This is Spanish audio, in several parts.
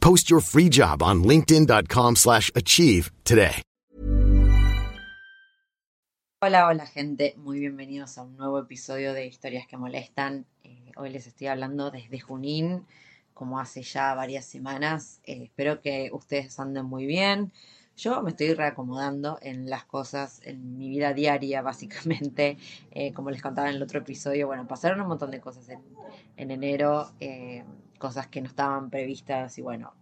Post your free job on linkedin.com/achieve slash achieve today. Hola, hola gente, muy bienvenidos a un nuevo episodio de Historias que Molestan. Eh, hoy les estoy hablando desde Junín, como hace ya varias semanas. Eh, espero que ustedes anden muy bien. Yo me estoy reacomodando en las cosas, en mi vida diaria, básicamente. Eh, como les contaba en el otro episodio, bueno, pasaron un montón de cosas en, en enero, cosas que no estaban previstas y bueno,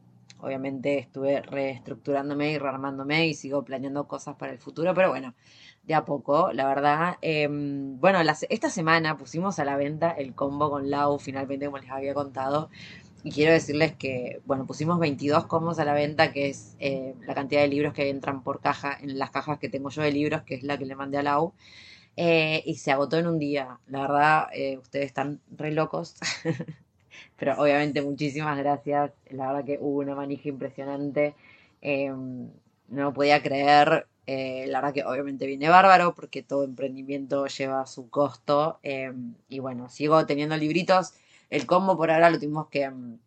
obviamente estuve reestructurándome y rearmándome y sigo planeando cosas para el futuro, pero bueno, de a poco, la verdad. Em, bueno, esta semana pusimos a la venta el combo con Lau, finalmente, como les había contado. Y quiero decirles que, bueno, pusimos 22 combos a la venta, que es eh, la cantidad de libros que entran por caja, en las cajas que tengo yo de libros, que es la que le mandé a Lau. Eh, y se agotó en un día. La verdad, eh, ustedes están re locos. Pero obviamente muchísimas gracias. La verdad que hubo una manija impresionante. Eh, no podía creer. Eh, la verdad que obviamente viene bárbaro porque todo emprendimiento lleva su costo. Eh, y bueno, sigo teniendo libritos. El combo por ahora lo tuvimos que... mm,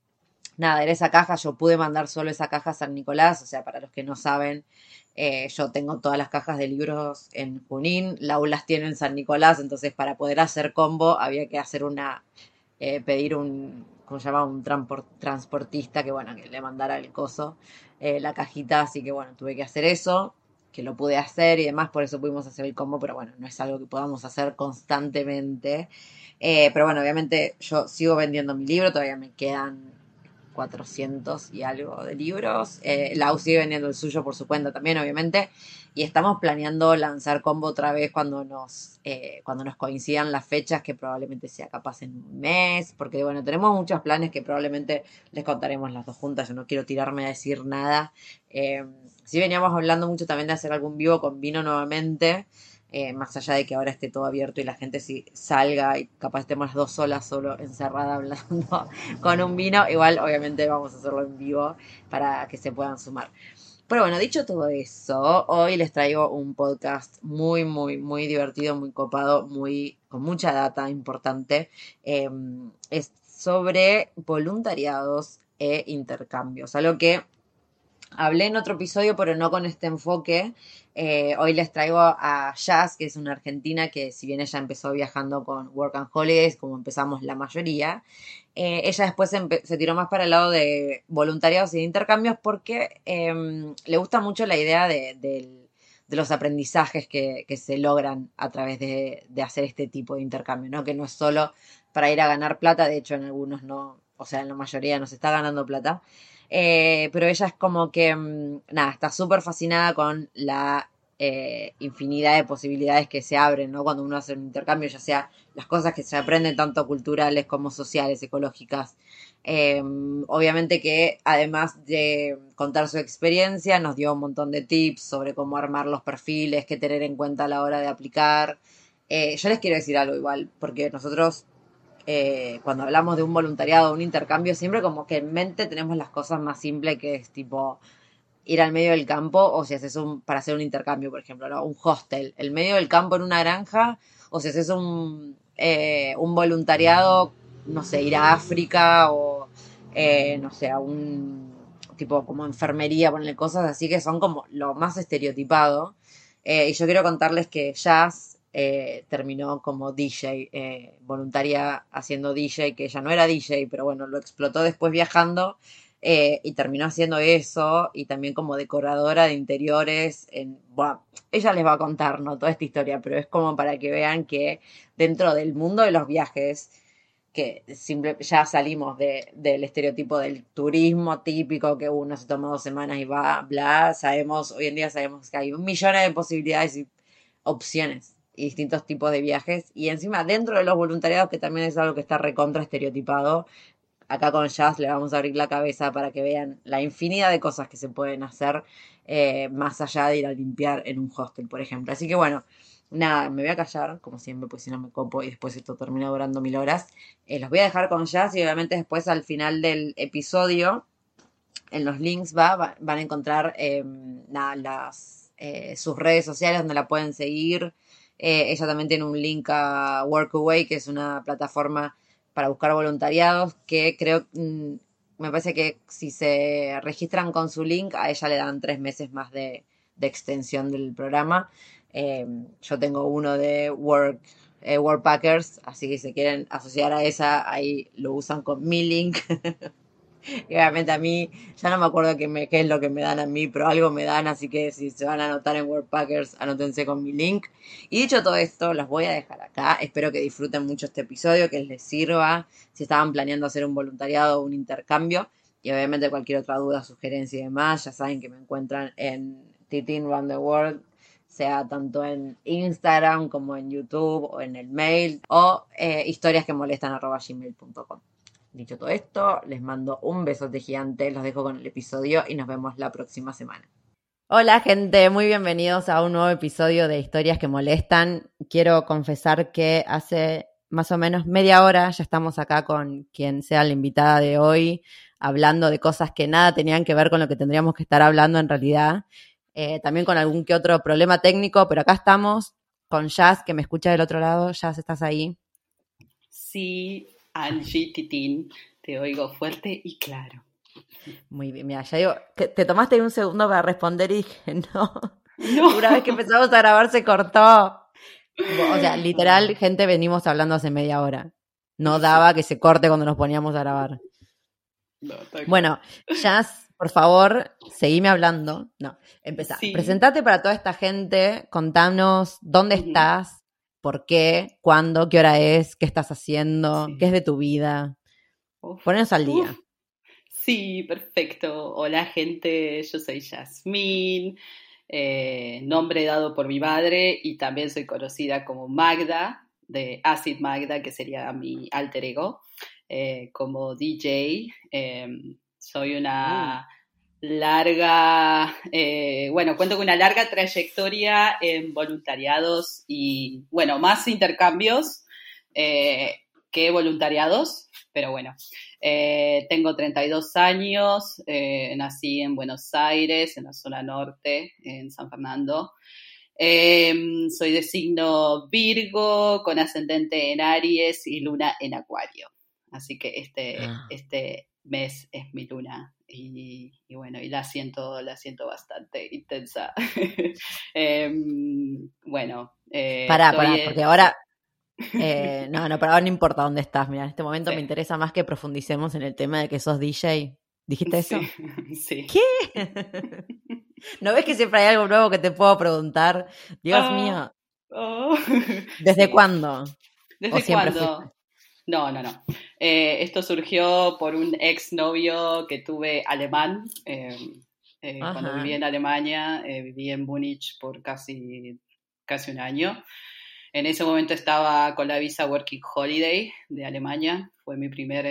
Nada, era esa caja. Yo pude mandar solo esa caja a San Nicolás. O sea, para los que no saben, eh, yo tengo todas las cajas de libros en Junín. Lau las tiene en San Nicolás. Entonces, para poder hacer combo, había que hacer una eh, pedir un, ¿cómo se llama? Un transpor- transportista que, bueno, que le mandara el coso, eh, la cajita, así que, bueno, tuve que hacer eso, que lo pude hacer y demás, por eso pudimos hacer el combo, pero bueno, no es algo que podamos hacer constantemente. Eh, pero bueno, obviamente yo sigo vendiendo mi libro, todavía me quedan 400 y algo de libros. Eh, Lau sigue vendiendo el suyo por su cuenta también, obviamente. Y estamos planeando lanzar combo otra vez cuando nos, eh, cuando nos coincidan las fechas, que probablemente sea capaz en un mes, porque bueno, tenemos muchos planes que probablemente les contaremos las dos juntas. Yo no quiero tirarme a decir nada. Eh, sí veníamos hablando mucho también de hacer algún vivo con vino nuevamente. eh, más allá de que ahora esté todo abierto y la gente sí salga y capaz estemos las dos solas solo encerrada hablando con un vino, igual obviamente vamos a hacerlo en vivo para que se puedan sumar. Pero bueno, dicho todo eso, hoy les traigo un podcast muy, muy, muy divertido, muy copado, muy, con mucha data importante. Eh, es sobre voluntariados e intercambios, algo que hablé en otro episodio, pero no con este enfoque. Eh, hoy les traigo a Jazz, que es una argentina que si bien ella empezó viajando con Work and Holidays, como empezamos la mayoría, eh, ella después se, tiró más para el lado de voluntariados y de intercambios porque em, le gusta mucho la idea de, los aprendizajes que, se logran a través de, de hacer este tipo de intercambio, ¿no? Que no es solo para ir a ganar plata, de hecho en algunos no, o sea, en la mayoría no se está ganando plata, eh, pero ella es como que, mm, nada, está súper fascinada con la eh, infinidad de posibilidades que se abren, ¿no? Cuando uno hace un intercambio, ya sea las cosas que se aprenden tanto culturales como sociales, ecológicas. Eh, obviamente que además de contar su experiencia, nos dio un montón de tips sobre cómo armar los perfiles, qué tener en cuenta a la hora de aplicar. Eh, yo les quiero decir algo igual, porque nosotros eh, cuando hablamos de un voluntariado, un intercambio, siempre como que en mente tenemos las cosas más simples que es tipo ir al medio del campo o si haces un, para hacer un intercambio, por ejemplo. Un hostel, el medio del campo en una granja o si haces un, eh, un voluntariado, no sé, ir a África o, eh, no sé, a un tipo como enfermería, ponerle cosas así que son como lo más estereotipado. Eh, y yo quiero contarles que Jazz eh, terminó como DJ, eh, voluntaria haciendo DJ, que ella no era DJ, pero bueno, lo explotó después viajando eh, y terminó haciendo eso y también como decoradora de interiores. En, ella les va a contar ¿no? toda esta historia, pero es como para que vean que dentro del mundo de los viajes, que ya salimos de, del estereotipo del turismo típico que uno se toma dos semanas y va, bla, sabemos, hoy en día sabemos que hay millones de posibilidades y opciones y distintos tipos de viajes y encima dentro de los voluntariados que también es algo que está recontra estereotipado acá con Jazz le vamos a abrir la cabeza para que vean la infinidad de cosas que se pueden hacer eh, más allá de ir a limpiar en un hostel por ejemplo así que bueno nada, me voy a callar, como siempre, pues si no me copo y después esto termina durando mil horas. Eh, los voy a dejar con Jazz y obviamente después al final del episodio, en los links va, van a encontrar em, nada, las, eh, sus redes sociales donde la pueden seguir. Eh, ella también tiene un link a Workaway, que es una plataforma para buscar voluntariados, que creo, mm, me parece que si se registran con su link, a ella le dan tres meses más de, de extensión del programa. Eh, yo tengo uno de Work, eh, Packers, así que si quieren asociar a esa, ahí lo usan con mi link. y obviamente a mí, ya no me acuerdo qué, me, es lo que me dan a mí, pero algo me dan, así que si se van a anotar en Packers, anótense con mi link. Y dicho todo esto, los voy a dejar acá. Espero que disfruten mucho este episodio, que les sirva si estaban planeando hacer un voluntariado o un intercambio. Y obviamente cualquier otra duda, sugerencia y demás, ya saben que me encuentran en Titin Round the World sea tanto en Instagram como en YouTube o en el mail o eh, historias que molestan gmail.com. Dicho todo esto, les mando un besote gigante, los dejo con el episodio y nos vemos la próxima semana. Hola gente, muy bienvenidos a un nuevo episodio de Historias que molestan. Quiero confesar que hace más o menos media hora ya estamos acá con quien sea la invitada de hoy, hablando de cosas que nada tenían que ver con lo que tendríamos que estar hablando en realidad. Eh, también con algún que otro problema técnico, pero acá estamos con Jazz, que me escucha del otro lado. Jazz, ¿estás ahí? Sí, Angie Titín, te oigo fuerte y claro. Muy bien, mira, ya digo, te tomaste un segundo para responder y dije, no. no. Una vez que empezamos a grabar se cortó. O sea, literal, gente, venimos hablando hace media hora. No daba que se corte cuando nos poníamos a grabar. bueno, Jazz por favor, seguime hablando. No, empezá. Presentate para toda esta gente, contanos dónde estás, por qué, cuándo, qué hora es, qué estás haciendo, qué es de tu vida. Ponenos al día. Sí, perfecto. Hola gente, yo soy Yasmín, eh, nombre dado por mi madre y también soy conocida como Magda, de Acid Magda, que sería mi alter ego, eh, como DJ. Em, soy una mm. Larga, eh, bueno, cuento con una larga trayectoria en voluntariados y, bueno, más intercambios eh, que voluntariados, pero bueno, eh, tengo 32 años, nací en Buenos Aires, en la zona norte, en San Fernando. Em, soy de signo Virgo, con ascendente en Aries y luna en Acuario. Así que este, ah. este mes es mi luna y, bueno, y la siento, la siento bastante intensa. Em, bueno. Eh, pará, pará, porque ahora... Eh, no, no, pero ahora no importa dónde estás. Mira, en este momento me interesa más que profundicemos en el tema de que sos DJ. ¿Dijiste eso? Sí. ¿Qué? ¿No ves que siempre hay algo nuevo que te puedo preguntar? Dios ah, mío. Oh. ¿Desde cuándo? ¿Desde cuándo? No, no, no. Eh, esto surgió por un ex novio que tuve alemán. Eh, eh, cuando viví en Alemania, viví en Múnich por casi, casi un año. En ese momento estaba con la visa Working Holiday de Alemania. Fue mi, primer,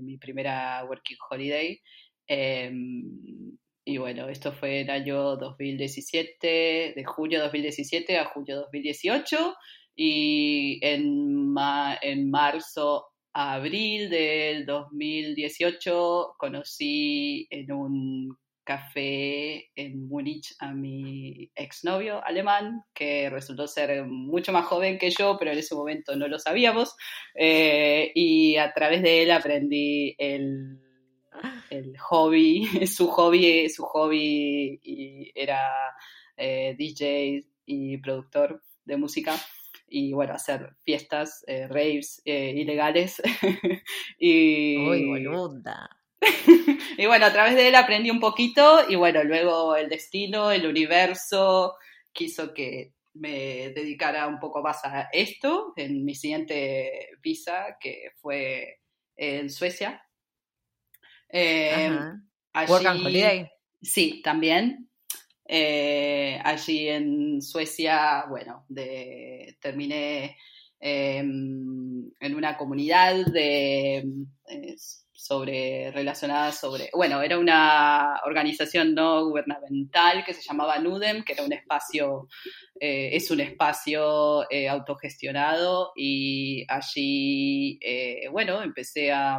mi primera Working Holiday. Em, y bueno, esto fue el año 2017, de julio 2017 a julio 2018 y en, en marzo abril del 2018 conocí en un café en Múnich a mi exnovio alemán, que resultó ser mucho más joven que yo, pero en ese momento no lo sabíamos. Eh, y a través de él aprendí el, el hobby, su hobby, su hobby y era eh, DJ y productor de música y bueno, hacer fiestas, eh, raves eh, ilegales. y, Uy, boluda. y bueno, a través de él aprendí un poquito y bueno, luego el destino, el universo quiso que me dedicara un poco más a esto en mi siguiente visa, que fue en Suecia. Eh, Work and Holiday. Sí, también. Eh, allí en Suecia, bueno, terminé em, en una comunidad de, sobre, relacionada sobre, bueno, era una organización no gubernamental que se llamaba NUDEM, que era un espacio, eh, es un espacio eh, autogestionado y allí, bueno, empecé a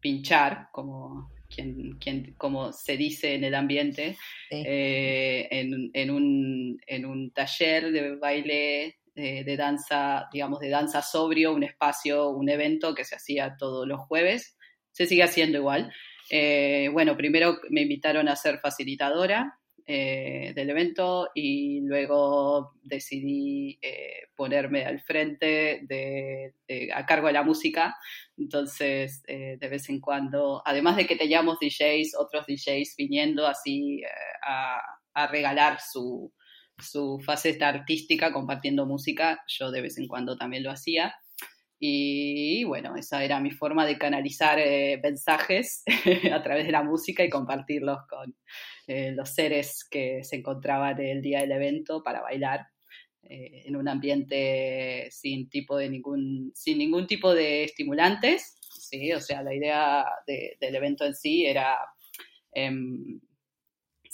pinchar, como quien, como se dice en el ambiente, eh, en, un, taller de baile, de, danza, digamos, de danza sobrio, un espacio, un evento que se hacía todos los jueves. Se sigue haciendo igual. Eh, bueno, primero me invitaron a ser facilitadora eh, del evento y luego decidí eh, ponerme al frente de, a cargo de la música. Entonces, eh, de vez en cuando, además de que teníamos DJs, otros DJs viniendo así a, regalar su, su faceta artística compartiendo música, yo de vez en cuando también lo hacía. Y bueno, esa era mi forma de canalizar mensajes a través de la música y compartirlos con, eh, los seres que se encontraban el día del evento para bailar eh, en un ambiente sin, tipo de ningún, sin ningún tipo de estimulantes. ¿sí? O sea, la idea del evento en sí era... Em,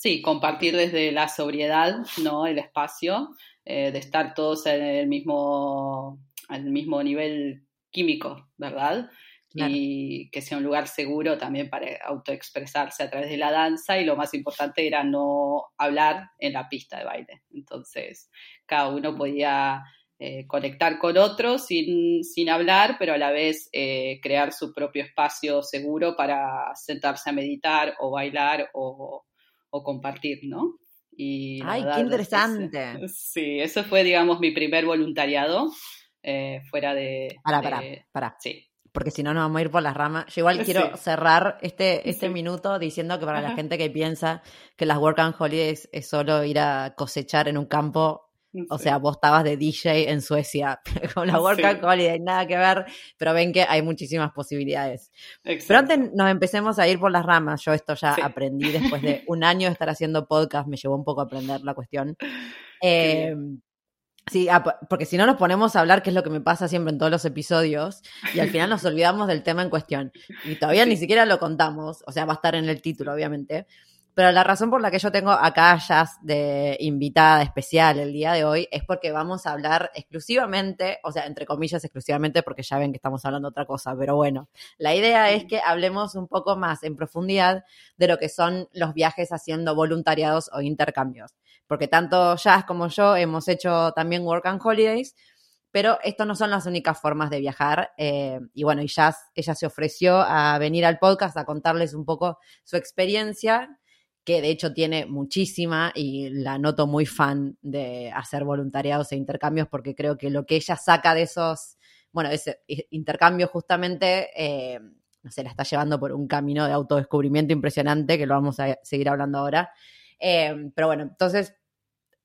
sí, compartir desde la sobriedad, ¿no? El espacio, eh, de estar todos en el mismo, al mismo nivel químico, ¿verdad? Y que sea un lugar seguro también para autoexpresarse a través de la danza y lo más importante era no hablar en la pista de baile. Entonces, cada uno podía eh, conectar con otro sin, sin, hablar, pero a la vez eh, crear su propio espacio seguro para sentarse a meditar o bailar o, o compartir, ¿no? Y ¡Ay, qué interesante! sí, eso fue, digamos, mi primer voluntariado eh, fuera de... Para, para, para. Sí porque si no nos vamos a ir por las ramas. Yo igual quiero cerrar este, este minuto diciendo que para la gente que piensa que las Work and Holidays es solo ir a cosechar en un campo, o sea, vos estabas de DJ en Suecia con la Work and Holiday, nada que ver, pero ven que hay muchísimas posibilidades. Pero antes nos empecemos a ir por las ramas, yo esto ya aprendí después de un año de estar haciendo podcast, me llevó un poco a aprender la cuestión. Eh, Sí, ah, porque si no nos ponemos a hablar, que es lo que me pasa siempre en todos los episodios, y al final nos olvidamos del tema en cuestión. Y todavía ni siquiera lo contamos, o sea, va a estar en el título, obviamente. Pero la razón por la que yo tengo acá a Jazz de invitada especial el día de hoy es porque vamos a hablar exclusivamente, o sea, entre comillas exclusivamente, porque ya ven que estamos hablando otra cosa, pero bueno, la idea es que hablemos un poco más en profundidad de lo que son los viajes haciendo voluntariados o intercambios porque tanto Jazz como yo hemos hecho también Work and Holidays, pero estas no son las únicas formas de viajar. Eh, y bueno, y Jazz, ella se ofreció a venir al podcast a contarles un poco su experiencia, que de hecho tiene muchísima y la noto muy fan de hacer voluntariados e intercambios, porque creo que lo que ella saca de esos, bueno, ese intercambio justamente... Eh, no sé, la está llevando por un camino de autodescubrimiento impresionante, que lo vamos a seguir hablando ahora. Eh, pero bueno, entonces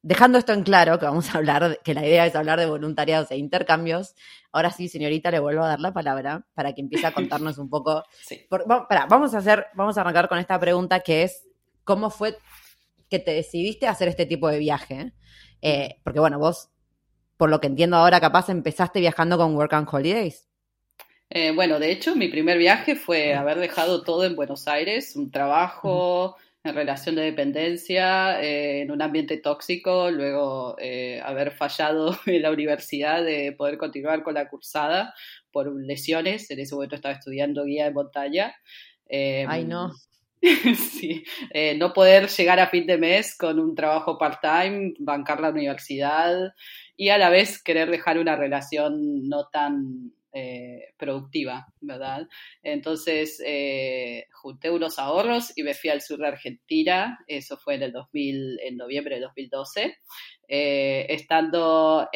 Dejando esto en claro, que vamos a hablar, que la idea es hablar de voluntariados e intercambios, ahora sí, señorita, le vuelvo a dar la palabra para que empiece a contarnos un poco. Sí. vamos a hacer, vamos a arrancar con esta pregunta que es, ¿cómo fue que te decidiste a hacer este tipo de viaje? Eh, porque bueno, vos, por lo que entiendo ahora, capaz empezaste viajando con Work and Holidays. Eh, bueno, de hecho, mi primer viaje fue haber dejado todo en Buenos Aires, un trabajo, en relación de dependencia, eh, en un ambiente tóxico, luego eh, haber fallado en la universidad de poder continuar con la cursada por lesiones. En ese momento estaba estudiando guía de montaña. Em, Ay, no. sí, eh, no poder llegar a fin de mes con un trabajo part-time, bancar la universidad y a la vez querer dejar una relación no tan eh, productiva, ¿verdad? Entonces eh, junté unos ahorros y me fui al sur de Argentina, eso fue en el 2000, en noviembre de 2012, eh, estando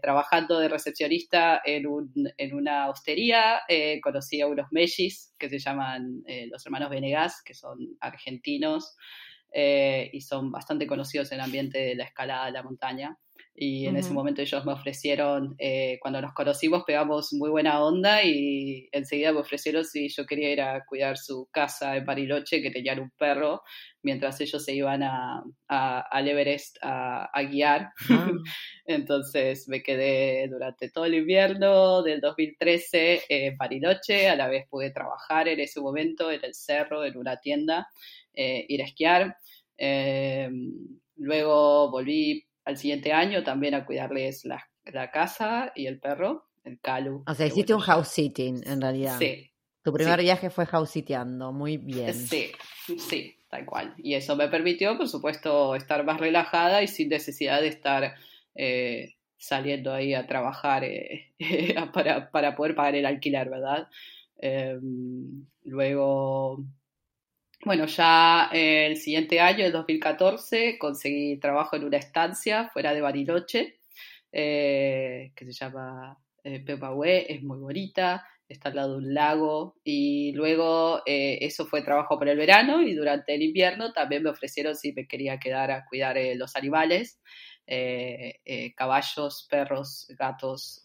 trabajando de recepcionista en, un, en una hostería, conocí a unos mellis que se llaman los hermanos Venegas, que son argentinos y son bastante conocidos en el ambiente de la escalada de la montaña y en ese momento ellos me ofrecieron, eh, cuando nos conocimos pegamos muy buena onda y enseguida me ofrecieron si yo quería ir a cuidar su casa en Bariloche, que tenían un perro, mientras ellos se iban a, al Everest a, guiar. Ah. Entonces me quedé durante todo el invierno del 2013 en Bariloche, a la vez pude trabajar en ese momento en el cerro, en una tienda, eh, ir a esquiar. Eh, luego volví al siguiente año también a cuidarles la, casa y el perro, el Calu. O sea, hiciste un house sitting en realidad. Sí. Tu primer viaje fue house sitteando, muy bien. Sí, sí, tal cual. Y eso me permitió, por supuesto, estar más relajada y sin necesidad de estar eh, saliendo ahí a trabajar eh, para, para, poder pagar el alquiler, ¿verdad? Em, luego bueno, ya eh, el siguiente año, el 2014, conseguí trabajo en una estancia fuera de Bariloche, eh, que se llama eh, es muy bonita, está al lado de un lago, y luego eh, eso fue trabajo por el verano, y durante el invierno también me ofrecieron si me quería quedar a cuidar los animales, caballos, perros, gatos,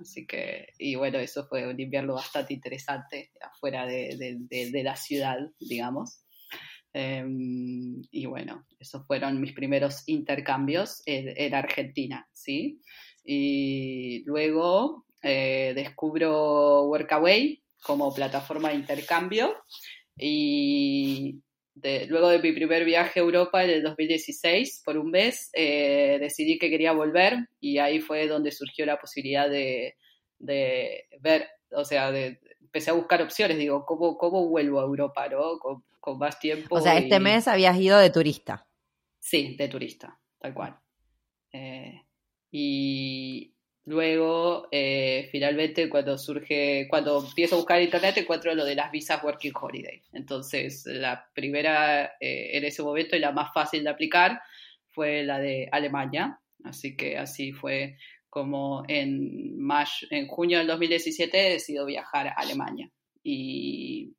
Así que, y bueno, eso fue un invierno bastante interesante afuera de, la ciudad, digamos. Em, y bueno, esos fueron mis primeros intercambios en, Argentina, ¿sí? Y luego eh, descubro Workaway como plataforma de intercambio y luego de mi primer viaje a Europa en el 2016, por un mes, eh, decidí que quería volver y ahí fue donde surgió la posibilidad de, ver, o sea, de, empecé a buscar opciones, digo, ¿cómo, cómo vuelvo a Europa, no? Con, más tiempo. O sea, este mes habías ido de turista. Sí, de turista, tal cual. Eh, y, Luego, eh, finalmente, cuando surge, cuando empiezo a buscar internet, encuentro lo de las visas Working Holiday. Entonces, la primera eh, en ese momento y la más fácil de aplicar fue la de Alemania. Así que así fue como en, mayo, en junio del 2017 decido viajar a Alemania. Y,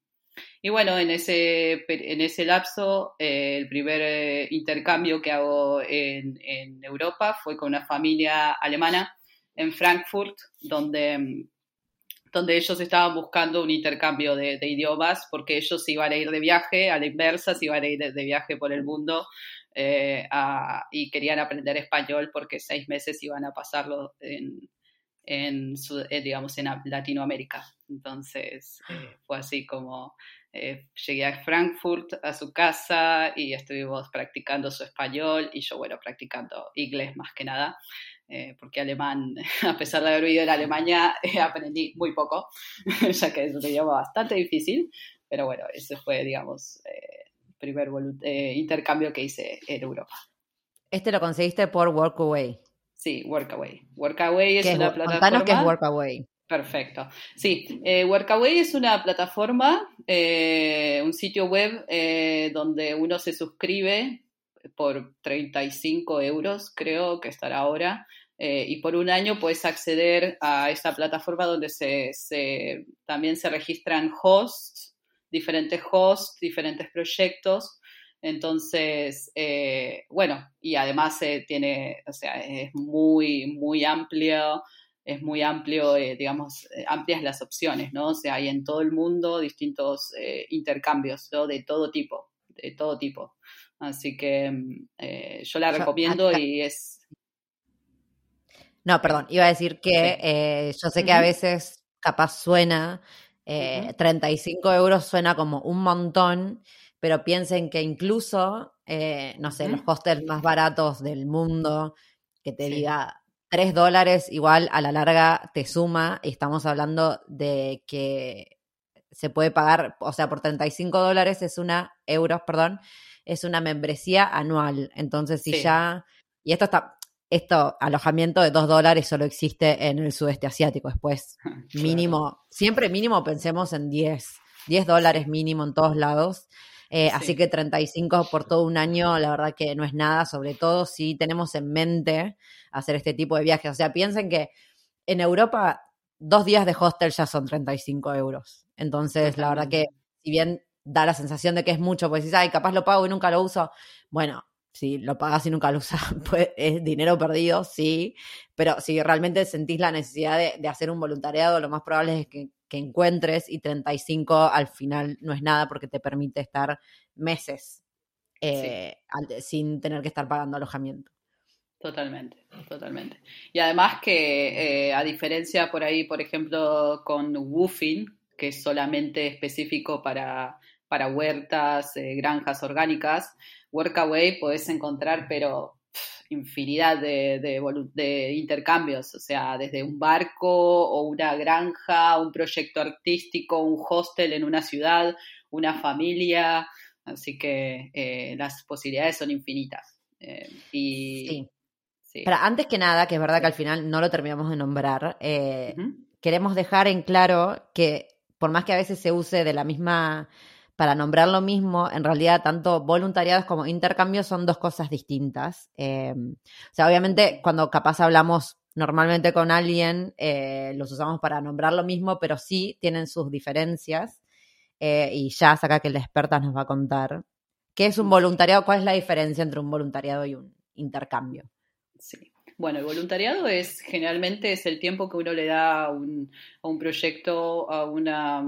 y bueno, en ese, en ese lapso, eh, el primer intercambio que hago en, en Europa fue con una familia alemana en Frankfurt, donde, donde ellos estaban buscando un intercambio de, idiomas, porque ellos iban a ir de viaje, a la inversa, se iban a ir de, viaje por el mundo eh, y querían aprender español porque seis meses iban a pasarlo en, en, eh, digamos, en Latinoamérica. Entonces eh, fue así como llegué a Frankfurt a su casa y estuvimos practicando su español y yo, bueno, practicando inglés más que nada. Eh, porque alemán, a pesar de haber vivido en Alemania, eh, aprendí muy poco, ya que es un idioma bastante difícil, pero bueno, ese fue, digamos, eh, el primer intercambio que hice en Europa. ¿Este lo conseguiste por Workaway? Sí, Workaway. Workaway es una plataforma... qué es Workaway. Perfecto. Sí, Workaway es una plataforma, un sitio web donde uno se suscribe por 35 euros, creo que estará ahora, eh, y por un año puedes acceder a esta plataforma donde se, también se registran hosts, diferentes hosts, diferentes proyectos. Entonces, eh, bueno, y además eh, tiene, o sea, es muy, muy amplio, es muy amplio, digamos, amplias las opciones, ¿no? O sea, hay en todo el mundo distintos intercambios, ¿no? De todo tipo, de todo tipo. Así que mm, yo la recomiendo y es, no, perdón, iba a decir que eh, yo sé que a veces capaz suena, eh, 35 euros suena como un montón, pero piensen que incluso, eh, no sé, los hostels más baratos del mundo, que te diga 3 dólares, igual a la larga te suma, y estamos hablando de que se puede pagar, o sea, por 35 dólares es una, euros, perdón, es una membresía anual. Entonces, si ya, y esto está, esto, alojamiento de dos dólares solo existe en el sudeste asiático. Después, mínimo, siempre mínimo pensemos en 10, 10 dólares mínimo en todos lados. Eh, así que 35 por todo un año, la verdad que no es nada, sobre todo si tenemos en mente hacer este tipo de viajes. O sea, piensen que en Europa dos días de hostel ya son 35 euros. Entonces, la verdad que si bien da la sensación de que es mucho, pues dices, ay, capaz lo pago y nunca lo uso. Bueno, si lo pagas y nunca lo usas, pues es dinero perdido, sí, pero si realmente sentís la necesidad de, hacer un voluntariado, lo más probable es que, encuentres y 35 al final no es nada porque te permite estar meses eh, sin tener que estar pagando alojamiento. Totalmente, totalmente. Y además que eh, a diferencia por ahí, por ejemplo, con Woofing, que es solamente específico para, para huertas, eh, granjas orgánicas, Workaway podés encontrar, pero infinidad de, de, intercambios, o sea, desde un barco o una granja, un proyecto artístico, un hostel en una ciudad, una familia, así que eh, las posibilidades son infinitas. Eh, y, sí. Pero antes que nada, que es verdad que al final no lo terminamos de nombrar, eh, queremos dejar en claro que por más que a veces se use de la misma para nombrar lo mismo, en realidad tanto voluntariados como intercambios son dos cosas distintas. Eh, o sea, obviamente cuando capaz hablamos normalmente con alguien, eh, los usamos para nombrar lo mismo, pero sí tienen sus diferencias. Eh, y ya acá que la experta nos va a contar. ¿Qué es un voluntariado? ¿Cuál es la diferencia entre un voluntariado y un intercambio? Sí. Bueno, el voluntariado es generalmente es el tiempo que uno le da a un, proyecto, a una,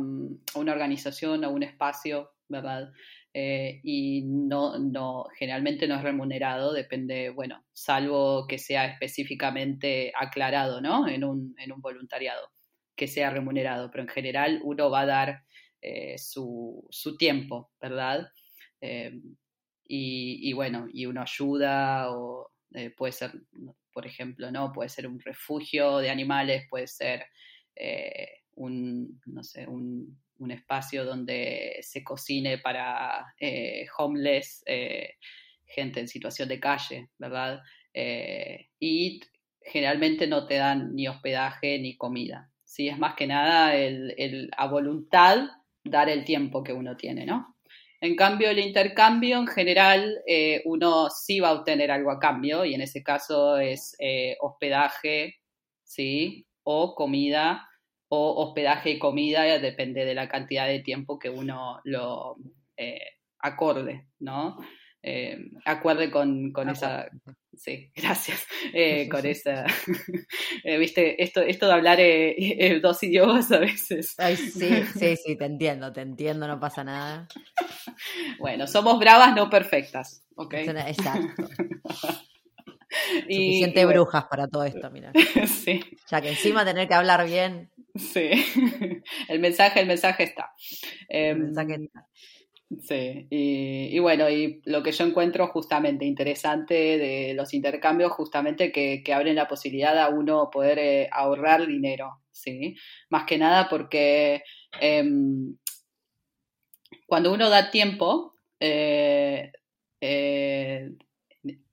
organización, a un espacio, ¿verdad? Eh, y no, no, generalmente no es remunerado, depende, bueno, salvo que sea específicamente aclarado, ¿no? En un, en un voluntariado, que sea remunerado, pero en general uno va a dar eh, su, su, tiempo, ¿verdad? Eh, y, bueno, y uno ayuda o puede ser por ejemplo, ¿no? Puede ser un refugio de animales, puede ser eh, un, no sé, un, espacio donde se cocine para eh, homeless, eh, gente en situación de calle, ¿verdad? y generalmente no te dan ni hospedaje ni comida. ¿sí? Es más que nada el, a voluntad dar el tiempo que uno tiene, ¿no? En cambio, el intercambio en general, eh, uno sí va a obtener algo a cambio, y en ese caso es eh, hospedaje, ¿sí? O comida, o hospedaje y comida, depende de la cantidad de tiempo que uno lo eh, acorde, ¿no? Acuerde con, con esa, Sí, gracias. Eh, con esa, eh, viste, esto, esto de hablar eh, dos idiomas a veces. sí, sí, sí, te entiendo, te entiendo, no pasa nada. Bueno, somos bravas, no perfectas, ¿ok? Exacto. y, Suficiente brujas para todo esto, mira. Sí. Ya que encima tener que hablar bien. Sí. El mensaje, el mensaje está. El mensaje em, está. Sí, y, bueno, y lo que yo encuentro justamente interesante de los intercambios, justamente que, abren la posibilidad a uno poder eh, ahorrar dinero, ¿sí? Más que nada porque em, cuando uno da tiempo, eh,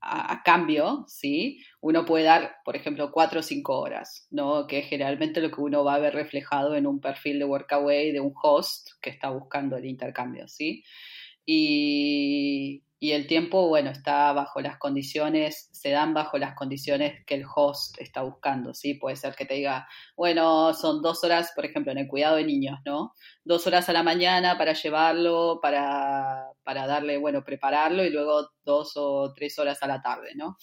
a, cambio, ¿sí? Uno puede dar, por ejemplo, cuatro o cinco horas, ¿no? Que es generalmente lo que uno va a ver reflejado en un perfil de Workaway de un host que está buscando el intercambio, ¿sí? Y, y el tiempo, bueno, está bajo las condiciones, se dan bajo las condiciones que el host está buscando, ¿sí? Puede ser que te diga, bueno, son dos horas, por ejemplo, en el cuidado de niños, ¿no? Dos horas a la mañana para llevarlo, para, para darle, bueno, prepararlo y luego dos o tres horas a la tarde, ¿no?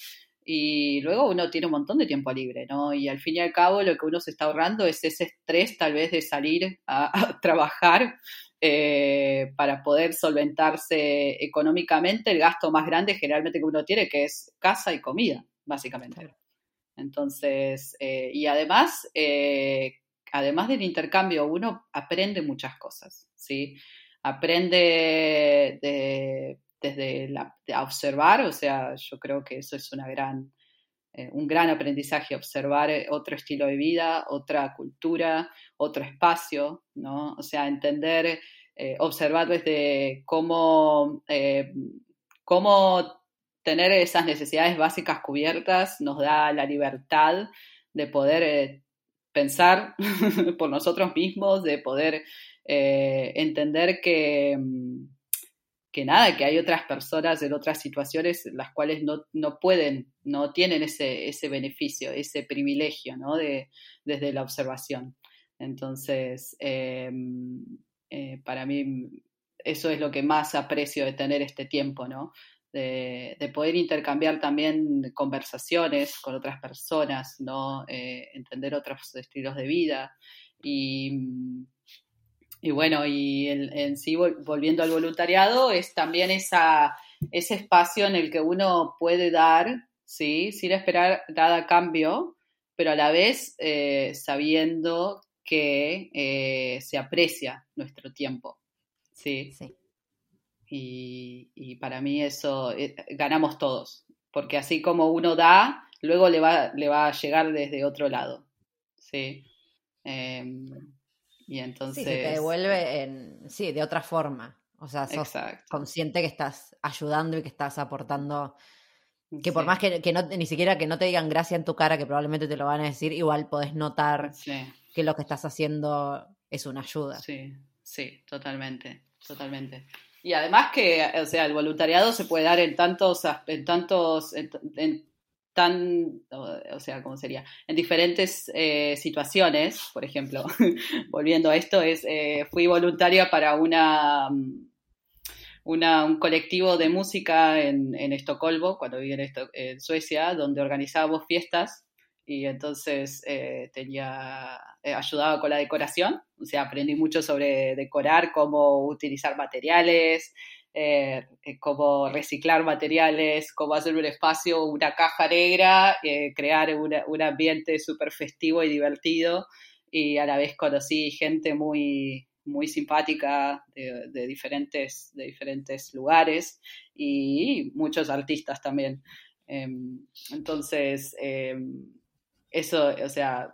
Y luego uno tiene un montón de tiempo libre, ¿no? Y al fin y al cabo lo que uno se está ahorrando es ese estrés tal vez de salir a, a trabajar eh, para poder solventarse económicamente el gasto más grande generalmente que uno tiene, que es casa y comida, básicamente. Entonces, eh, y además, eh, además del intercambio, uno aprende muchas cosas, ¿sí? Aprende desde la, a observar, o sea, yo creo que eso es una gran eh, un gran aprendizaje observar eh, otro estilo de vida, otra cultura, otro espacio, ¿no? O sea, entender, eh, observar desde cómo, cómo tener esas necesidades básicas cubiertas nos da la libertad de poder pensar por nosotros mismos, de poder entender que, mm, que nada, que hay otras personas en otras situaciones las cuales no, pueden, no tienen ese, ese beneficio, ese privilegio, ¿no? De, desde la observación. Entonces, em, eh, para mí eso es lo que más aprecio de tener este tiempo, ¿no? De, poder intercambiar también conversaciones con otras personas, ¿no? Eh, entender otros estilos de vida y, y bueno, y en, sí, volviendo al voluntariado, es también esa, ese espacio en el que uno puede dar, ¿sí? Sin esperar nada cambio, pero a la vez eh, sabiendo que eh, se aprecia nuestro tiempo. Sí. sí. Y, para mí eso, eh, ganamos todos, porque así como uno da, luego le va, le va a llegar desde otro lado. Sí. Y entonces... Sí, se te devuelve en, sí, de otra forma. O sea, sos consciente que estás ayudando y que estás aportando que por más que, no, ni siquiera que no te digan gracias en tu cara, que probablemente te lo van a decir, igual podés notar que lo que estás haciendo es una ayuda. Sí, sí, totalmente, totalmente. Y además que, o sea, el voluntariado se puede dar en tantos, en tantos, en, tan, o sea, ¿cómo sería? En diferentes eh, situaciones, por ejemplo, volviendo a esto, es, eh, fui voluntaria para una un colectivo de música en, Estocolmo, cuando viví en, Suecia, donde organizábamos fiestas y entonces eh, tenía, ayudaba con la decoración, o sea, aprendí mucho sobre decorar, cómo utilizar materiales, eh, cómo reciclar materiales, cómo hacer un espacio, una caja negra, crear un ambiente súper festivo y divertido y a la vez conocí gente muy, muy simpática de, diferentes, de diferentes lugares y muchos artistas también. Em, entonces, em, eso, o sea,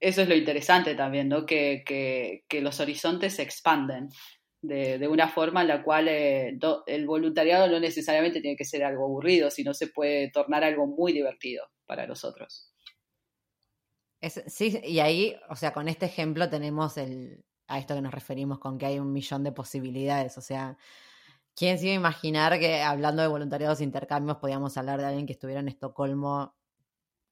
eso es lo interesante también, ¿no? Que, que, los horizontes se expanden de, de, una forma en la cual eh, el voluntariado no necesariamente tiene que ser algo aburrido, sino se puede tornar algo muy divertido para nosotros. sí, y ahí, o sea, con este ejemplo tenemos el, a esto que nos referimos con que hay un millón de posibilidades. O sea, ¿quién se iba a imaginar que hablando de voluntariados e intercambios podíamos hablar de alguien que estuviera en Estocolmo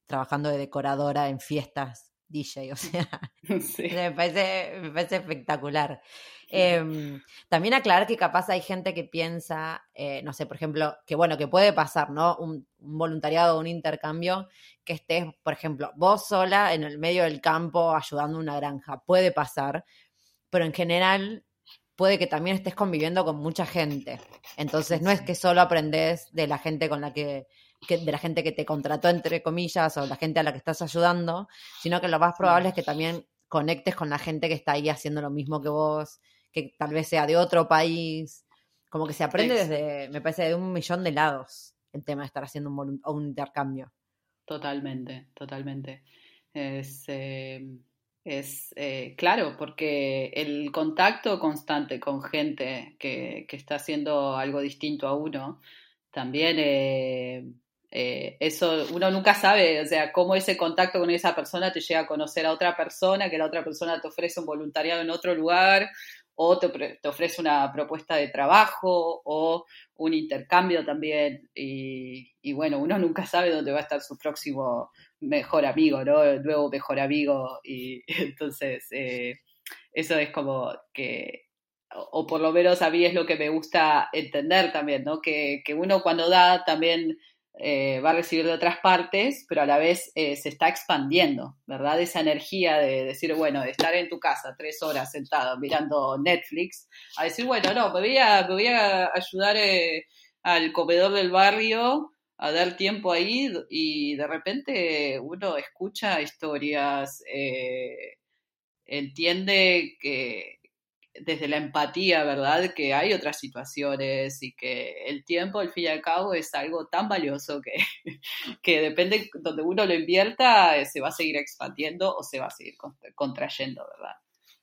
trabajando de decoradora en fiestas DJ? O sea, me, parece, me parece espectacular. Em, también aclarar que capaz hay gente que piensa, eh, no sé, por ejemplo, que bueno, que puede pasar, ¿no? Un, un voluntariado un intercambio que estés, por ejemplo, vos sola en el medio del campo ayudando a una granja. Puede pasar, pero en general puede que también estés conviviendo con mucha gente. Entonces no es que solo aprendes de la gente con la que, de la gente que te contrató entre comillas o la gente a la que estás ayudando, sino que lo más probable es que también conectes con la gente que está ahí haciendo lo mismo que vos, que tal vez sea de otro país. Como que se aprende desde, me parece, de un millón de lados el tema de estar haciendo un, un intercambio. Totalmente, totalmente. Es, eh, es eh, claro, porque el contacto constante con gente que, está haciendo algo distinto a uno, también eh, eh, eso uno nunca sabe, o sea, cómo ese contacto con esa persona te llega a conocer a otra persona, que la otra persona te ofrece un voluntariado en otro lugar, o te, te ofrece una propuesta de trabajo, o un intercambio también, y, bueno, uno nunca sabe dónde va a estar su próximo mejor amigo, ¿no? El nuevo mejor amigo. Y entonces, eh, eso es como que, o, por lo menos a mí es lo que me gusta entender también, ¿no? Que, uno cuando da también eh, va a recibir de otras partes, pero a la vez eh, se está expandiendo, ¿verdad? Esa energía de decir, bueno, de estar en tu casa tres horas sentado mirando Netflix, a decir, bueno, no, me voy a, ayudar al comedor del barrio a dar tiempo ahí y de repente uno escucha historias, eh, entiende que desde la empatía, ¿verdad? Que hay otras situaciones y que el tiempo, al fin y al cabo, es algo tan valioso que, que depende donde uno lo invierta, eh, se va a seguir expandiendo o se va a seguir contrayendo, ¿verdad?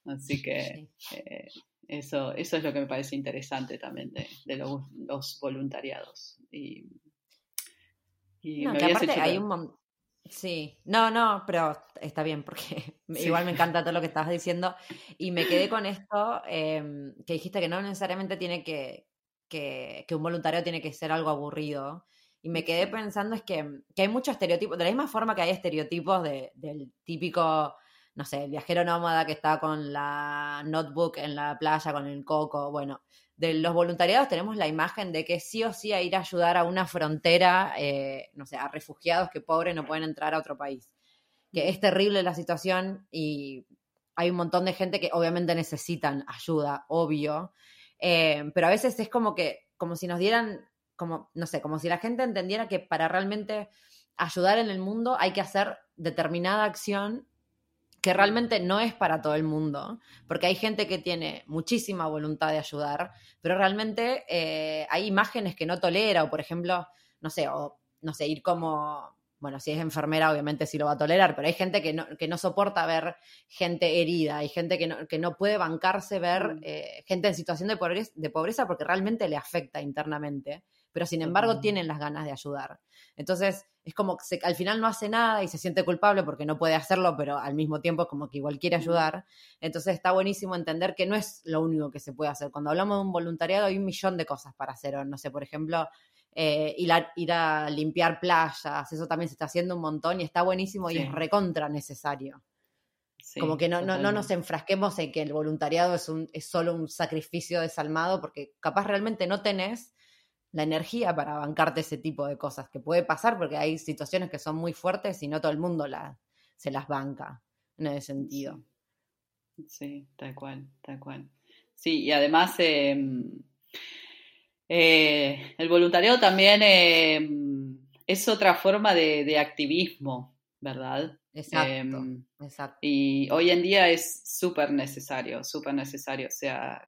Así que eh, eso, eso es lo que me parece interesante también de, los, los voluntariados. Y, Y no, que aparte hay un montón. Sí, no, no, pero está bien porque igual me encanta todo lo que estabas diciendo. Y me quedé con esto em, que dijiste que no necesariamente tiene que, que, un voluntario tiene que ser algo aburrido. Y me quedé pensando es que, hay muchos estereotipos, de la misma forma que hay estereotipos del típico, no sé, el viajero nómada que está con la notebook en la playa con el coco, bueno, de los voluntariados tenemos la imagen de que sí o sí a ir a ayudar a una frontera, eh, no sé, a refugiados que pobres no pueden entrar a otro país. Que es terrible la situación y hay un montón de gente que obviamente necesitan ayuda, obvio, eh, pero a veces es como que, como si nos dieran, como, no sé, como si la gente entendiera que para realmente ayudar en el mundo hay que hacer determinada acción que realmente no es para todo el mundo, porque hay gente que tiene muchísima voluntad de ayudar, pero realmente eh, hay imágenes que no tolera, o por ejemplo, no sé, o no sé, ir como, bueno, si es enfermera obviamente sí lo va a tolerar, pero hay gente que no, que no soporta ver gente herida, hay gente que no, que no puede bancarse ver mm. eh, gente en situación de pobreza, de pobreza porque realmente le afecta internamente, pero sin embargo tienen las ganas de ayudar. Entonces, es como que al final no hace nada y se siente culpable porque no puede hacerlo, pero al mismo tiempo como que igual quiere ayudar. Entonces está buenísimo entender que no es lo único que se puede hacer. Cuando hablamos de un voluntariado hay un millón de cosas para hacer. No sé, por ejemplo, eh, ir, a, ir, a, limpiar playas, eso también se está haciendo un montón y está buenísimo y es recontra necesario. como que no, no, no, nos enfrasquemos en que el voluntariado es, un, es solo un sacrificio desalmado, porque capaz realmente no tenés la energía para bancarte ese tipo de cosas, que puede pasar porque hay situaciones que son muy fuertes y no todo el mundo la, se las banca en ese sentido. Sí, tal cual, tal cual. Sí, y además em, eh, el voluntariado también em, es otra forma de, activismo, ¿verdad? Exacto, em, exacto. Y hoy en día es súper necesario, súper necesario. O sea,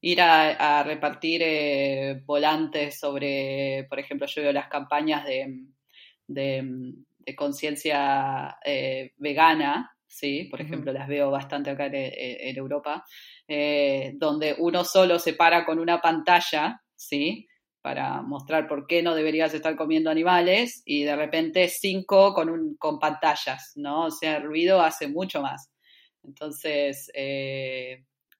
ir a, repartir eh, volantes sobre, por ejemplo, yo veo las campañas de, de, conciencia eh, vegana, ¿sí? por ejemplo, las veo bastante acá en, Europa, eh, donde uno solo se para con una pantalla, ¿sí? para mostrar por qué no deberías estar comiendo animales y de repente cinco con, un, con pantallas, ¿no? O sea, el ruido hace mucho más. Entonces,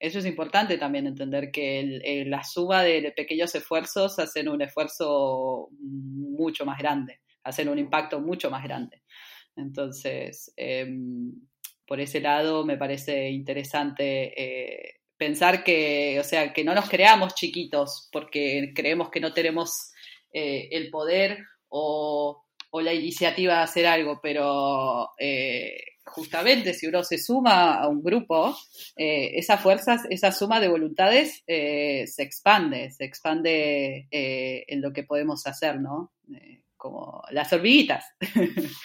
eso es importante también entender que la suma de pequeños esfuerzos hacen un esfuerzo mucho más grande, hacen un impacto mucho más grande. Entonces, em, por ese lado me parece interesante eh, pensar que, o sea, que no nos creamos chiquitos porque creemos que no tenemos eh, el poder o, la iniciativa de hacer algo, pero eh, justamente si uno se suma a un grupo, esa fuerza, esa suma de voluntades se expande, se expande en lo que podemos hacer, ¿no? como las hormiguitas.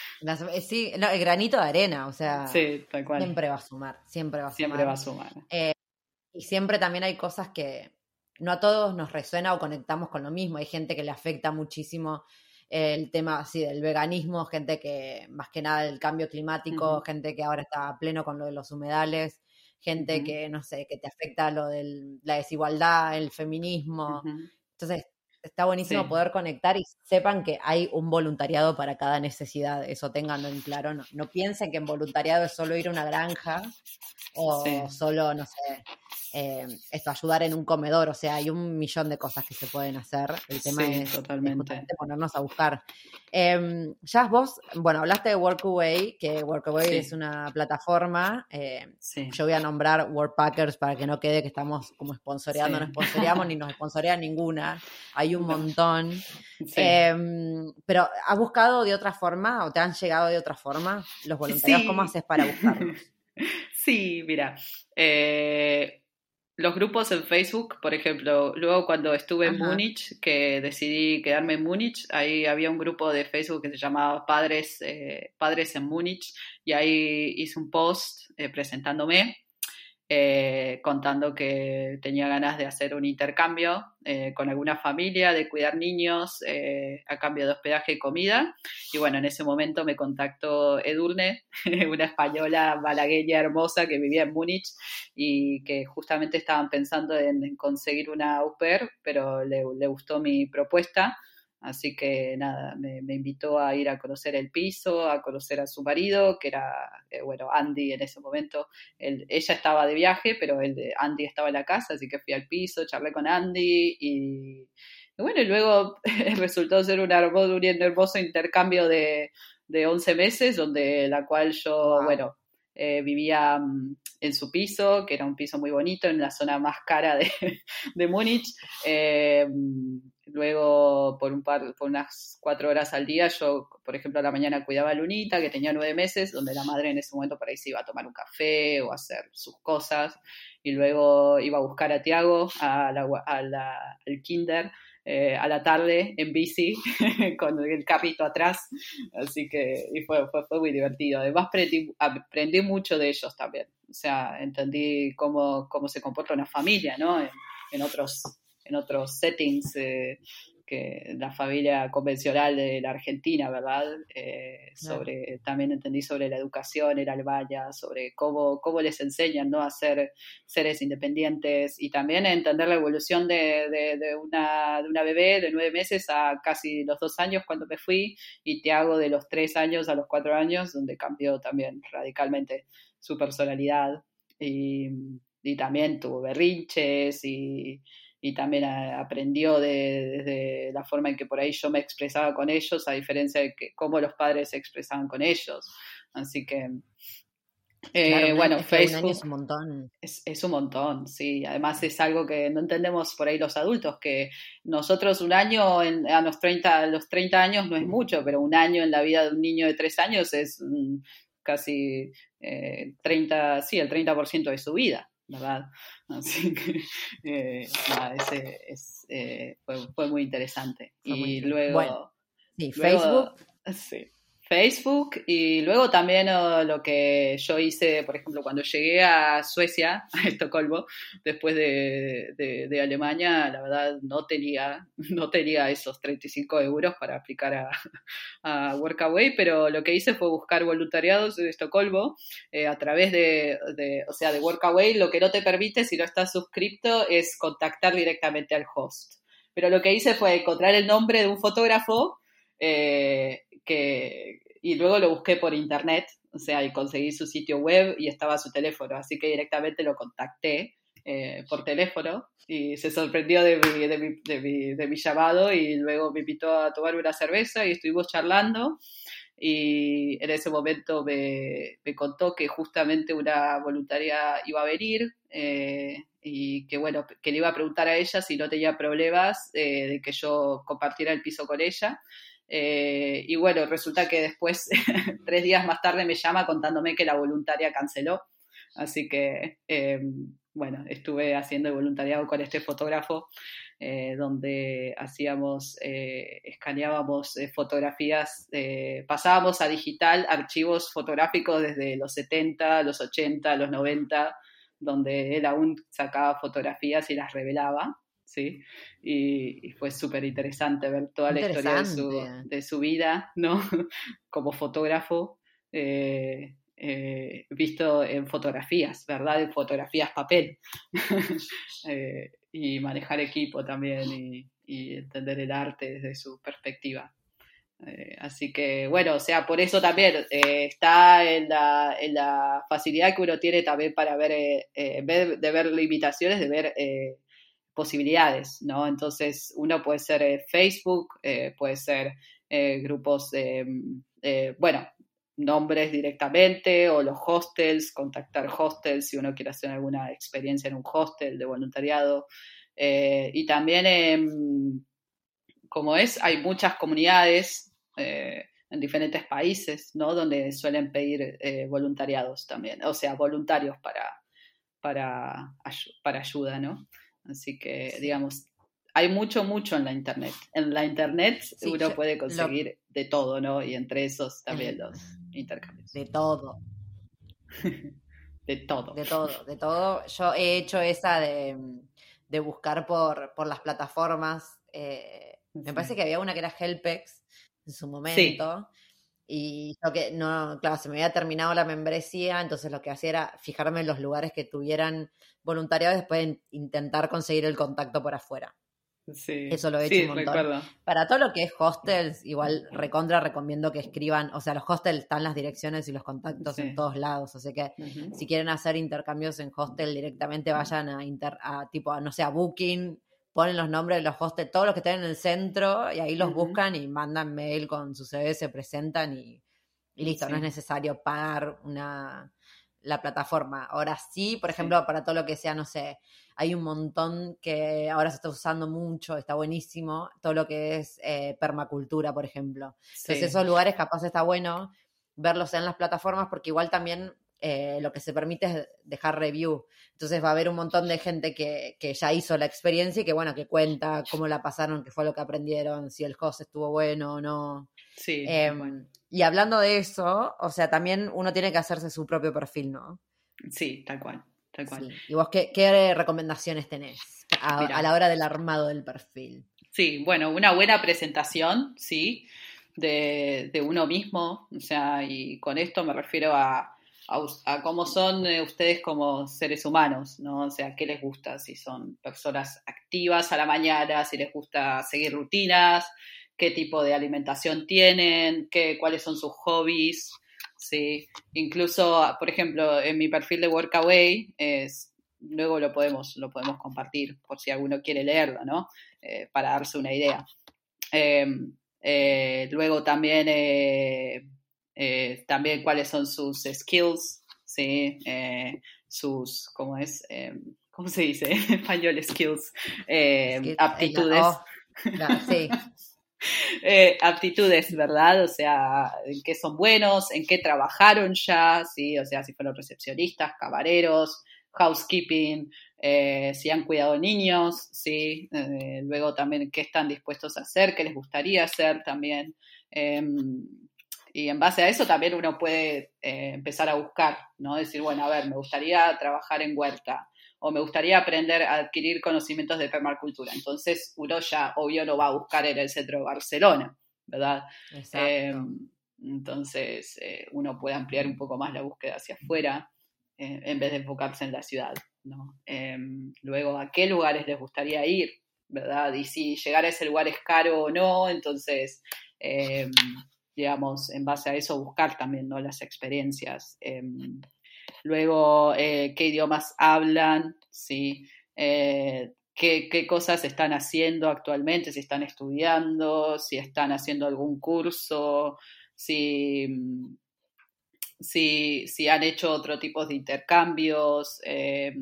Eh, sí, el granito de arena, o sea, siempre va a sumar, siempre va a sumar. Siempre va a sumar. Eh, y siempre también hay cosas que no a todos nos resuena o conectamos con lo mismo. Hay gente que le afecta muchísimo el tema así del veganismo, gente que más que nada del cambio climático, gente que ahora está a pleno con lo de los humedales, gente que, no sé, que te afecta lo de la desigualdad, el feminismo. Entonces, está buenísimo poder conectar y sepan que hay un voluntariado para cada necesidad, eso tenganlo en claro, no, no piensen que en voluntariado es solo ir a una granja o solo, no sé, eh, esto, ayudar en un comedor, o sea, hay un millón de cosas que se pueden hacer, el tema es, totalmente. ponernos a buscar. Eh, ya vos, bueno, hablaste de Workaway, que Workaway es una plataforma, eh, yo voy a nombrar Workpackers para que no quede que estamos como sponsoreando, no sponsoreamos ni nos sponsorea ninguna, hay un montón. Em, pero ¿has buscado de otra forma o te han llegado de otra forma los voluntarios? ¿Cómo haces para buscarlos? Sí, mira, eh, los grupos en Facebook, por ejemplo, luego cuando estuve en Múnich, que decidí quedarme en Múnich, ahí había un grupo de Facebook que se llamaba Padres, eh, Padres en Múnich y ahí hice un post eh, presentándome eh, contando que tenía ganas de hacer un intercambio eh, con alguna familia, de cuidar niños eh, a cambio de hospedaje y comida. Y bueno, en ese momento me contactó Edurne, una española malagueña hermosa que vivía en Múnich y que justamente estaban pensando en, conseguir una au pair, pero le gustó mi propuesta. Así que nada, me, invitó a ir a conocer el piso, a conocer a su marido, que era, eh, bueno, Andy en ese momento. ella estaba de viaje, pero el de Andy estaba en la casa, así que fui al piso, charlé con Andy y, bueno, y luego resultó ser un hermoso, un hermoso intercambio de, de 11 meses, donde la cual yo, bueno, eh, vivía mm, en su piso, que era un piso muy bonito, en la zona más cara de, de Múnich. Eh, Luego, por, un par, por unas cuatro horas al día, yo, por ejemplo, a la mañana cuidaba a Lunita, que tenía nueve meses, donde la madre en ese momento por ahí se iba a tomar un café o a hacer sus cosas. Y luego iba a buscar a Tiago a la, al kinder eh, a la tarde en bici con el capito atrás. Así que y fue, fue, fue, muy divertido. Además, aprendí, aprendí, mucho de ellos también. O sea, entendí cómo, cómo se comporta una familia, ¿no? En, en otros en otros settings eh, que la familia convencional de la Argentina, ¿verdad? Eh, sobre, También entendí sobre la educación en Albania, sobre cómo, cómo les enseñan ¿no? a ser seres independientes y también entender la evolución de, de, una, de una bebé de nueve meses a casi los dos años cuando me fui y te hago de los tres años a los cuatro años, donde cambió también radicalmente su personalidad y, y también tuvo berrinches y y también aprendió de, la forma en que por ahí yo me expresaba con ellos, a diferencia de que, cómo los padres se expresaban con ellos. Así que, eh, bueno, Facebook es un montón. Es, un montón, sí. Además es algo que no entendemos por ahí los adultos, que nosotros un año a, los 30, los 30 años no es mucho, pero un año en la vida de un niño de 3 años es mm, casi 30, eh, sí, el 30% de su vida. ¿Verdad? Así que eh, ese es, eh, fue, fue, muy interesante. y luego... sí, Facebook. Sí. Facebook y luego también oh, lo que yo hice, por ejemplo, cuando llegué a Suecia, a Estocolmo, después de, Alemania, la verdad no tenía, no tenía esos 35 euros para aplicar a, a Workaway, pero lo que hice fue buscar voluntariados en Estocolmo eh, a través de, de, o sea, de Workaway, lo que no te permite si no estás suscripto es contactar directamente al host. Pero lo que hice fue encontrar el nombre de un fotógrafo eh, que, y luego lo busqué por internet, o sea, y conseguí su sitio web y estaba su teléfono, así que directamente lo contacté eh, por teléfono y se sorprendió de mi, de, mi, de, mi, de mi, llamado y luego me invitó a tomar una cerveza y estuvimos charlando y en ese momento me, contó que justamente una voluntaria iba a venir eh, y que bueno, que le iba a preguntar a ella si no tenía problemas eh, de que yo compartiera el piso con ella. Eh, y bueno, resulta que después, tres días más tarde, me llama contándome que la voluntaria canceló. Así que, bueno, estuve haciendo el voluntariado con este fotógrafo eh, donde hacíamos, eh, escaneábamos eh, fotografías, pasábamos a digital archivos fotográficos desde los 70, los 80, los 90, donde él aún sacaba fotografías y las revelaba. ¿Sí? Y, fue súper interesante ver toda la historia de su, de su, vida, ¿no? Como fotógrafo. visto en fotografías, ¿verdad? En fotografías papel. y manejar equipo también y, entender el arte desde su perspectiva. Eh, así que, bueno, o sea, por eso también eh, está en la, en la, facilidad que uno tiene también para ver, eh, de ver limitaciones, de ver posibilidades, ¿no? Entonces, uno puede ser Facebook, puede ser grupos, bueno, nombres directamente o los hostels, contactar hostels si uno quiere hacer alguna experiencia en un hostel de voluntariado. Eh, y también, como es, hay muchas comunidades eh, en diferentes países, ¿no? Donde suelen pedir eh, voluntariados también, o sea, voluntarios para, para, para ayuda, ¿no? Así que, digamos, hay mucho, mucho en la Internet. En la Internet uno puede conseguir de todo, ¿no? Y entre esos también los intercambios. De todo. de todo. De todo, de todo. Yo he hecho esa de, buscar por, por, las plataformas. Eh, me parece que había una que era Helpex en su momento. Y yo que no, claro, se me había terminado la membresía, entonces lo que hacía era fijarme en los lugares que tuvieran voluntariado y después intentar conseguir el contacto por afuera. Eso lo he hecho un montón. Para todo lo que es hostels, igual recontra recomiendo que escriban, o sea, los hostels están las direcciones y los contactos en todos lados, así que si quieren hacer intercambios en hostel directamente vayan a, inter, a tipo, a, no sé, a Booking, ponen los nombres de los hostels, todos los que estén en el centro y ahí los buscan y mandan mail con su CV, se presentan y, y listo, no es necesario pagar una la plataforma. Ahora sí, por ejemplo, para todo lo que sea, no sé, hay un montón que ahora se está usando mucho, está buenísimo, todo lo que es eh, permacultura, por ejemplo. Entonces esos lugares capaz está bueno verlos en las plataformas porque igual también eh, lo que se permite es dejar review. Entonces va a haber un montón de gente que, que, ya hizo la experiencia y que, bueno, que cuenta cómo la pasaron, qué fue lo que aprendieron, si el host estuvo bueno o no. Sí. Em, y hablando de eso, o sea, también uno tiene que hacerse su propio perfil, ¿no? Sí, tal cual. Tal cual. ¿Y vos qué, recomendaciones tenés a, la hora del armado del perfil? Sí, bueno, una buena presentación, sí, de, de uno mismo, o sea, y con esto me refiero a, a, cómo son eh, ustedes como seres humanos, ¿no? O sea, qué les gusta, si son personas activas a la mañana, si les gusta seguir rutinas, qué tipo de alimentación tienen, qué, cuáles son sus hobbies, ¿sí? Incluso, por ejemplo, en mi perfil de Workaway, es, luego lo podemos, lo podemos compartir por si alguno quiere leerlo, ¿no? Eh, para darse una idea. Em, eh, luego también eh, también cuáles son sus skills, ¿sí? Eh, sus, ¿cómo es? Eh, ¿Cómo se dice en español? Skills, aptitudes. Oh, sí. aptitudes, ¿verdad? O sea, en qué son buenos, en qué trabajaron ya, ¿sí? O sea, si fueron recepcionistas, camareros, housekeeping, si han cuidado niños, ¿sí? luego también qué están dispuestos a hacer, qué les gustaría hacer también. Em, y en base a eso también uno puede eh, empezar a buscar, ¿no? Decir, bueno, a ver, me gustaría trabajar en huerta o me gustaría aprender a adquirir conocimientos de permacultura. Entonces uno ya, obvio, lo va a buscar en el centro de Barcelona, ¿verdad? Eh, entonces eh, uno puede ampliar un poco más la búsqueda hacia afuera en vez de enfocarse en la ciudad, ¿no? luego, ¿a qué lugares les gustaría ir? ¿Verdad? Y si llegar a ese lugar es caro o no, entonces digamos, en base a eso buscar también ¿no? las experiencias. Em, luego, eh, qué idiomas hablan, ¿sí? Eh, qué, qué, cosas están haciendo actualmente, si están estudiando, si están haciendo algún curso, si, si, han hecho otro tipo de intercambios. Eh,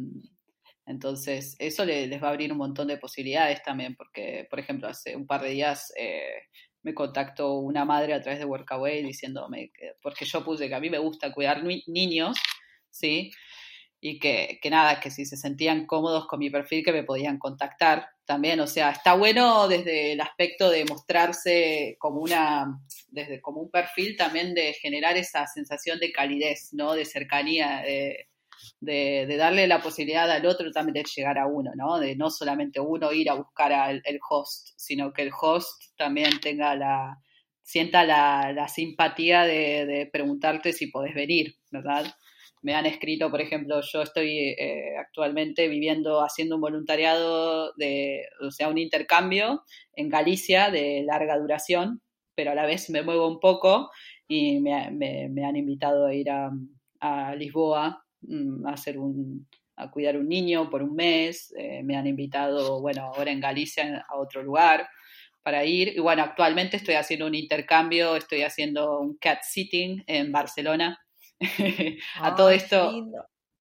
entonces, eso les, va a abrir un montón de posibilidades también, porque, por ejemplo, hace un par de días eh, me contactó una madre a través de Workaway diciéndome, que, porque yo puse que a mí me gusta cuidar niños, ¿sí? y que, nada, que si se sentían cómodos con mi perfil que me podían contactar también, o sea, está bueno desde el aspecto de mostrarse como una, desde como un perfil también de generar esa sensación de calidez, ¿no? De cercanía, de, darle la posibilidad al otro también de llegar a uno, ¿no? De no solamente uno ir a buscar al host, sino que el host también tenga la, sienta la, la simpatía de, preguntarte si podés venir, ¿verdad? me han escrito, por ejemplo, yo estoy eh, actualmente viviendo, haciendo un voluntariado, de, o sea, un intercambio en Galicia de larga duración, pero a la vez me muevo un poco y me, han invitado a ir a, Lisboa mm, a hacer un, a cuidar un niño por un mes, eh, me han invitado, bueno, ahora en Galicia a otro lugar para ir. Y bueno, actualmente estoy haciendo un intercambio, estoy haciendo un cat sitting en Barcelona a todo esto.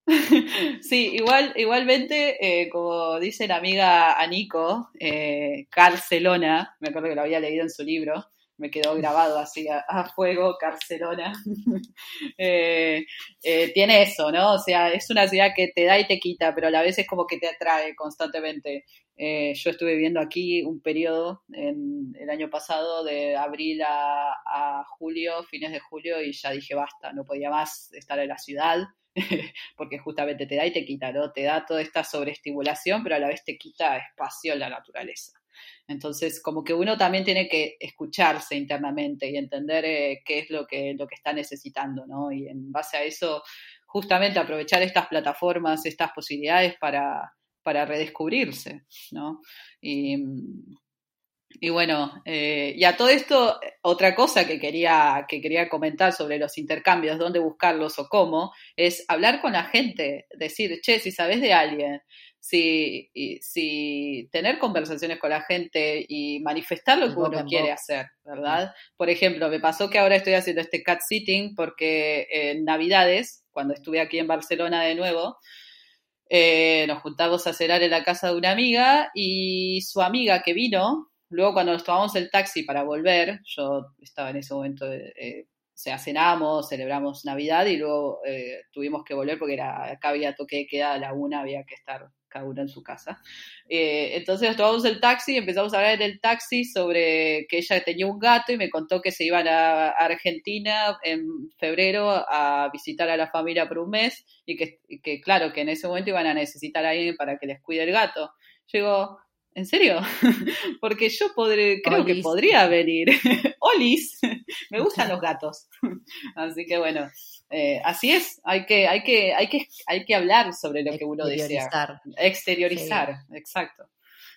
sí, igual, igualmente, eh, como dice la amiga Anico, eh, Carcelona, me acuerdo que lo había leído en su libro, me quedó grabado así a, fuego, Barcelona. Eh, eh, tiene eso, ¿no? O sea, es una ciudad que te da y te quita, pero a la vez es como que te atrae constantemente. Eh, yo estuve viviendo aquí un periodo en el año pasado de abril a, julio, fines de julio, y ya dije basta, no podía más estar en la ciudad, porque justamente te da y te quita, ¿no? Te da toda esta sobreestimulación, pero a la vez te quita espacio en la naturaleza. Entonces, como que uno también tiene que escucharse internamente y entender eh, qué es lo que, lo que está necesitando, ¿no? Y en base a eso, justamente aprovechar estas plataformas, estas posibilidades para, para redescubrirse, ¿no? Y, y bueno, eh, y a todo esto, otra cosa que quería, que quería comentar sobre los intercambios, dónde buscarlos o cómo, es hablar con la gente, decir, che, si sabes de alguien, si, si tener conversaciones con la gente y manifestar lo que uno quiere hacer, ¿verdad? Por ejemplo, me pasó que ahora estoy haciendo este cat sitting porque en Navidades, cuando estuve aquí en Barcelona de nuevo, eh, nos juntamos a cenar en la casa de una amiga y su amiga que vino, luego cuando nos tomamos el taxi para volver, yo estaba en ese momento eh, o sea, cenamos, celebramos Navidad y luego eh, tuvimos que volver porque era, acá había toque de queda a la una, había que estar cada uno en su casa. Eh, entonces tomamos el taxi y empezamos a hablar en el taxi sobre que ella tenía un gato y me contó que se iban a Argentina en febrero a visitar a la familia por un mes y que, y que claro, que en ese momento iban a necesitar a alguien para que les cuide el gato. Yo digo, ¿En serio? Porque yo podré, creo que podría venir. Olis, me gustan los gatos. Así que bueno, eh, así es, hay que, hay, que, hay, que, hay que hablar sobre lo que uno desea. Exteriorizar, exacto.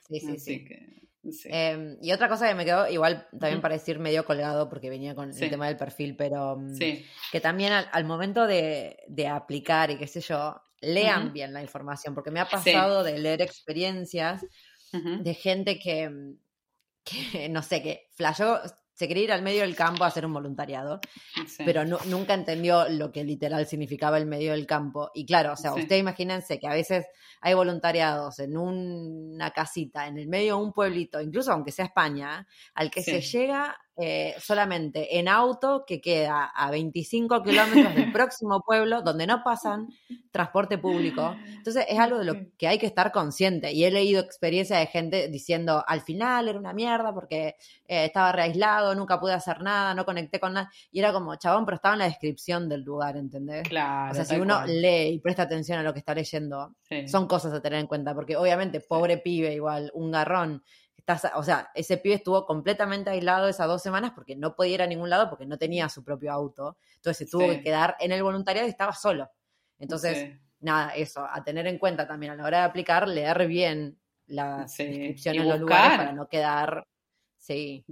Sí, sí, sí. Em, y otra cosa que me quedó, igual también para decir medio colgado, porque venía con el tema del perfil, pero mm, que también al, momento de, aplicar y qué sé yo, lean bien la información, porque me ha pasado de leer experiencias de gente que, que, no sé, que flashó, se quería ir al medio del campo a hacer un voluntariado, pero nunca entendió lo que literal significaba el medio del campo. Y claro, o sea, ustedes imagínense que a veces hay voluntariados en una casita, en el medio de un pueblito, incluso aunque sea España, al que se llega eh, solamente en auto que queda a 25 kilómetros del próximo pueblo donde no pasan transporte público. Entonces es algo de lo que hay que estar consciente. Y he leído experiencias de gente diciendo, al final era una mierda porque eh, estaba reaislado, nunca pude hacer nada, no conecté con nada. Y era como, chabón, pero estaba en la descripción del lugar, ¿entendés? Claro. O sea, si uno lee y presta atención a lo que está leyendo, son cosas a tener en cuenta, porque obviamente, pobre pibe igual, un garrón o sea, ese pibe estuvo completamente aislado esas dos semanas porque no podía ir a ningún lado porque no tenía su propio auto. Entonces se tuvo que quedar en el voluntariado y estaba solo. Entonces, nada, eso, a tener en cuenta también a la hora de aplicar, leer bien la descripción en los lugares para no quedar. Sí.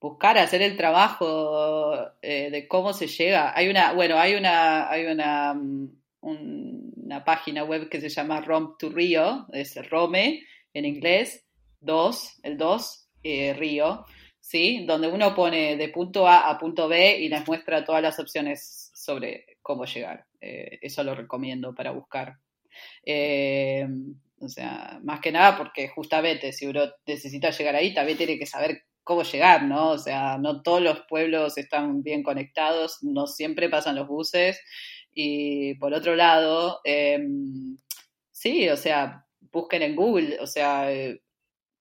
Buscar, hacer el trabajo eh, de cómo se llega. Hay una, bueno, hay una, hay una, mm, una página web que se llama Rom to Rio, es Rome en inglés, 2, el 2, eh, Río, ¿sí? Donde uno pone de punto A a punto B y les muestra todas las opciones sobre cómo llegar. Eh, eso lo recomiendo para buscar. Eh, o sea, más que nada porque justamente si uno necesita llegar ahí, también tiene que saber cómo llegar, ¿no? O sea, no todos los pueblos están bien conectados, no siempre pasan los buses. Y por otro lado, em, sí, o sea, busquen en Google, o sea,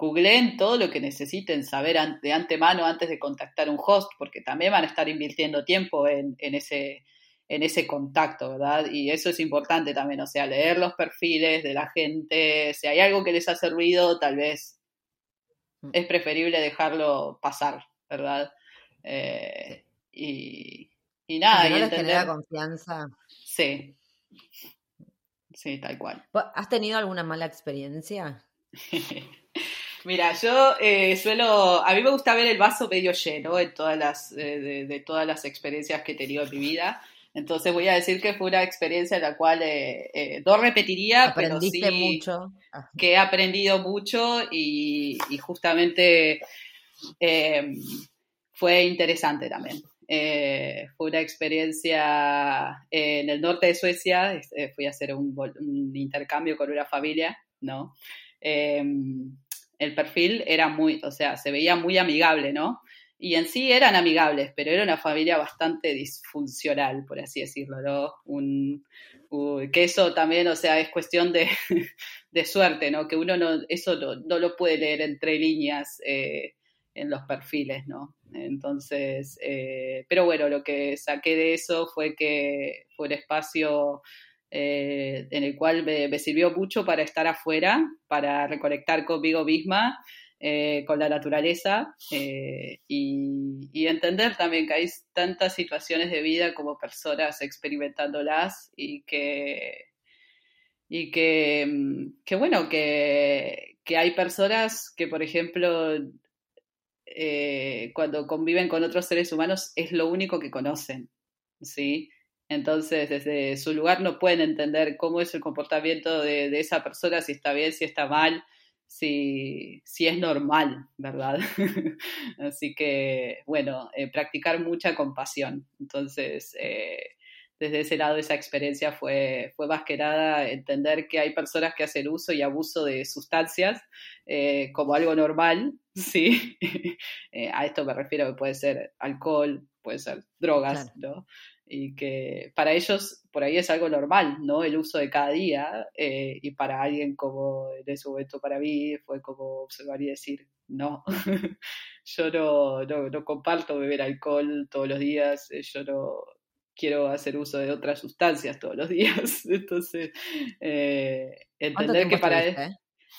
googleen todo lo que necesiten saber de antemano antes de contactar un host, porque también van a estar invirtiendo tiempo en, ese, en ese contacto, ¿verdad? Y eso es importante también, o sea, leer los perfiles de la gente, si hay algo que les hace ruido, tal vez mm. es preferible dejarlo pasar, ¿verdad? Eh, y, y, nada. y no genera confianza. Sí. Sí, tal cual. ¿Has tenido alguna mala experiencia? Mira, yo eh, suelo, a mí me gusta ver el vaso medio lleno en todas las, eh, de, todas las experiencias que he tenido en mi vida. Entonces voy a decir que fue una experiencia en la cual eh, no repetiría, pero sí mucho. que he aprendido mucho y, justamente fue interesante también. fue una experiencia en el norte de Suecia, fui a hacer un, un intercambio con una familia, ¿no? El perfil era muy, o sea, se veía muy amigable, ¿no? Y en sí eran amigables, pero era una familia bastante disfuncional, por así decirlo, ¿no? Un, que eso también, o sea, es cuestión de, suerte, ¿no? Que uno no, eso no, lo puede leer entre líneas eh, en los perfiles, ¿no? Entonces, eh, pero bueno, lo que saqué de eso fue que fue un espacio eh, en el cual me, sirvió mucho para estar afuera, para reconectar conmigo misma, eh, con la naturaleza eh, y, entender también que hay tantas situaciones de vida como personas experimentándolas y que, y que, mm, bueno, que, que, hay personas que, por ejemplo, cuando conviven con otros seres humanos es lo único que conocen, ¿sí? Entonces, desde su lugar no pueden entender cómo es el comportamiento de, esa persona, si está bien, si está mal, si, si es normal, ¿verdad? Así que, bueno, eh, practicar mucha compasión. Entonces, eh, desde ese lado, esa experiencia fue, fue más que nada entender que hay personas que hacen uso y abuso de sustancias eh, como algo normal, ¿sí? a esto me refiero que puede ser alcohol, puede ser drogas, ¿no? Y que para ellos por ahí es algo normal, ¿no? El uso de cada día eh, y para alguien como en ese momento para mí fue como observar y decir, no, yo no, no, comparto beber alcohol todos los días, eh, yo no quiero hacer uso de otras sustancias todos los días, entonces eh, entender que para él...